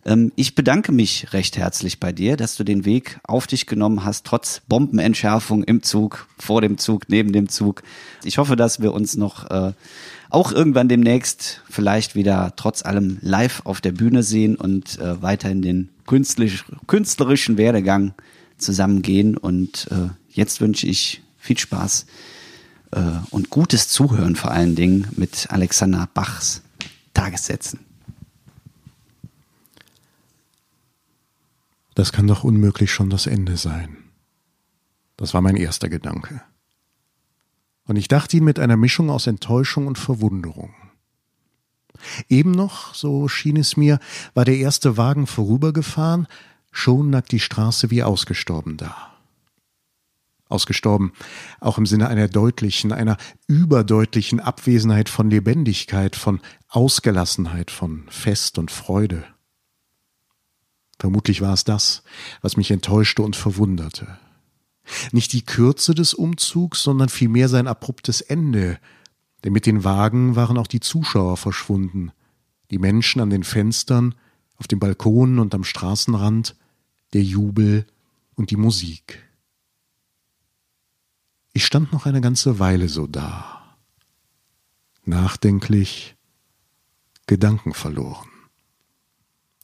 Ähm, ich bedanke mich recht herzlich bei dir, dass du den Weg auf dich genommen hast, trotz Bombenentschärfung im Zug, vor dem Zug, neben dem Zug. Ich hoffe, dass wir uns noch äh, auch irgendwann demnächst vielleicht wieder trotz allem live auf der Bühne sehen und äh, weiterhin den künstlerisch, künstlerischen Werdegang zusammengehen. Und äh, jetzt wünsche ich viel Spaß äh, und gutes Zuhören vor allen Dingen mit Alexander Bachs Tagessätzen. Das kann doch unmöglich schon das Ende sein. Das war mein erster Gedanke. Und ich dachte ihn mit einer Mischung aus Enttäuschung und Verwunderung. Eben noch, so schien es mir, war der erste Wagen vorübergefahren, schon lag die Straße wie ausgestorben da. Ausgestorben, auch im Sinne einer deutlichen, einer überdeutlichen Abwesenheit von Lebendigkeit, von Ausgelassenheit, von Fest und Freude. Vermutlich war es das, was mich enttäuschte und verwunderte. Nicht die Kürze des Umzugs, sondern vielmehr sein abruptes Ende, denn mit den Wagen waren auch die Zuschauer verschwunden, die Menschen an den Fenstern, auf den Balkonen und am Straßenrand, der Jubel und die Musik. Ich stand noch eine ganze Weile so da, nachdenklich, Gedanken verloren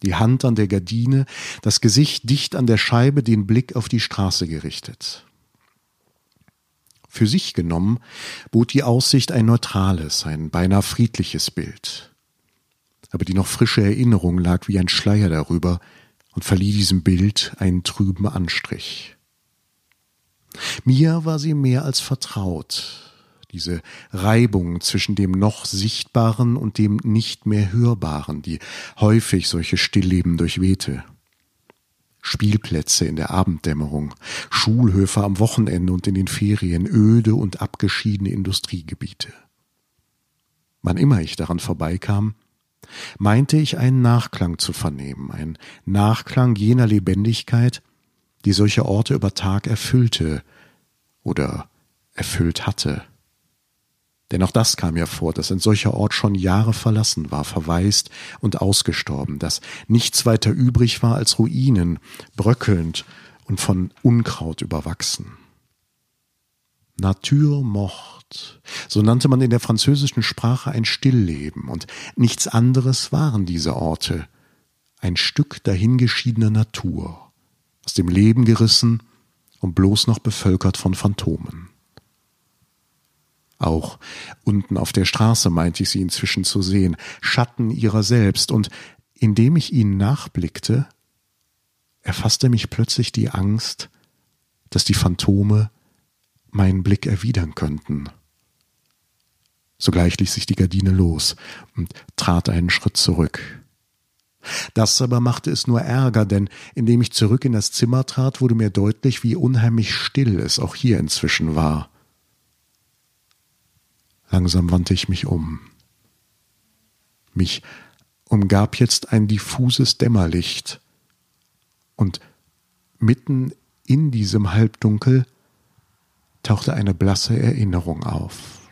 die Hand an der Gardine, das Gesicht dicht an der Scheibe, den Blick auf die Straße gerichtet. Für sich genommen bot die Aussicht ein neutrales, ein beinahe friedliches Bild. Aber die noch frische Erinnerung lag wie ein Schleier darüber und verlieh diesem Bild einen trüben Anstrich. Mir war sie mehr als vertraut, diese Reibung zwischen dem noch Sichtbaren und dem nicht mehr Hörbaren, die häufig solche Stillleben durchwehte. Spielplätze in der Abenddämmerung, Schulhöfe am Wochenende und in den Ferien, öde und abgeschiedene Industriegebiete. Wann immer ich daran vorbeikam, meinte ich einen Nachklang zu vernehmen, einen Nachklang jener Lebendigkeit, die solche Orte über Tag erfüllte oder erfüllt hatte. Denn auch das kam ja vor, dass ein solcher Ort schon Jahre verlassen war, verwaist und ausgestorben, dass nichts weiter übrig war als Ruinen, bröckelnd und von Unkraut überwachsen. Nature mort, so nannte man in der französischen Sprache ein Stillleben, und nichts anderes waren diese Orte, ein Stück dahingeschiedener Natur, aus dem Leben gerissen und bloß noch bevölkert von Phantomen. Auch unten auf der Straße meinte ich sie inzwischen zu sehen, Schatten ihrer selbst, und indem ich ihnen nachblickte, erfasste mich plötzlich die Angst, dass die Phantome meinen Blick erwidern könnten. Sogleich ließ sich die Gardine los und trat einen Schritt zurück. Das aber machte es nur ärger, denn indem ich zurück in das Zimmer trat, wurde mir deutlich, wie unheimlich still es auch hier inzwischen war. Langsam wandte ich mich um. Mich umgab jetzt ein diffuses Dämmerlicht, und mitten in diesem Halbdunkel tauchte eine blasse Erinnerung auf.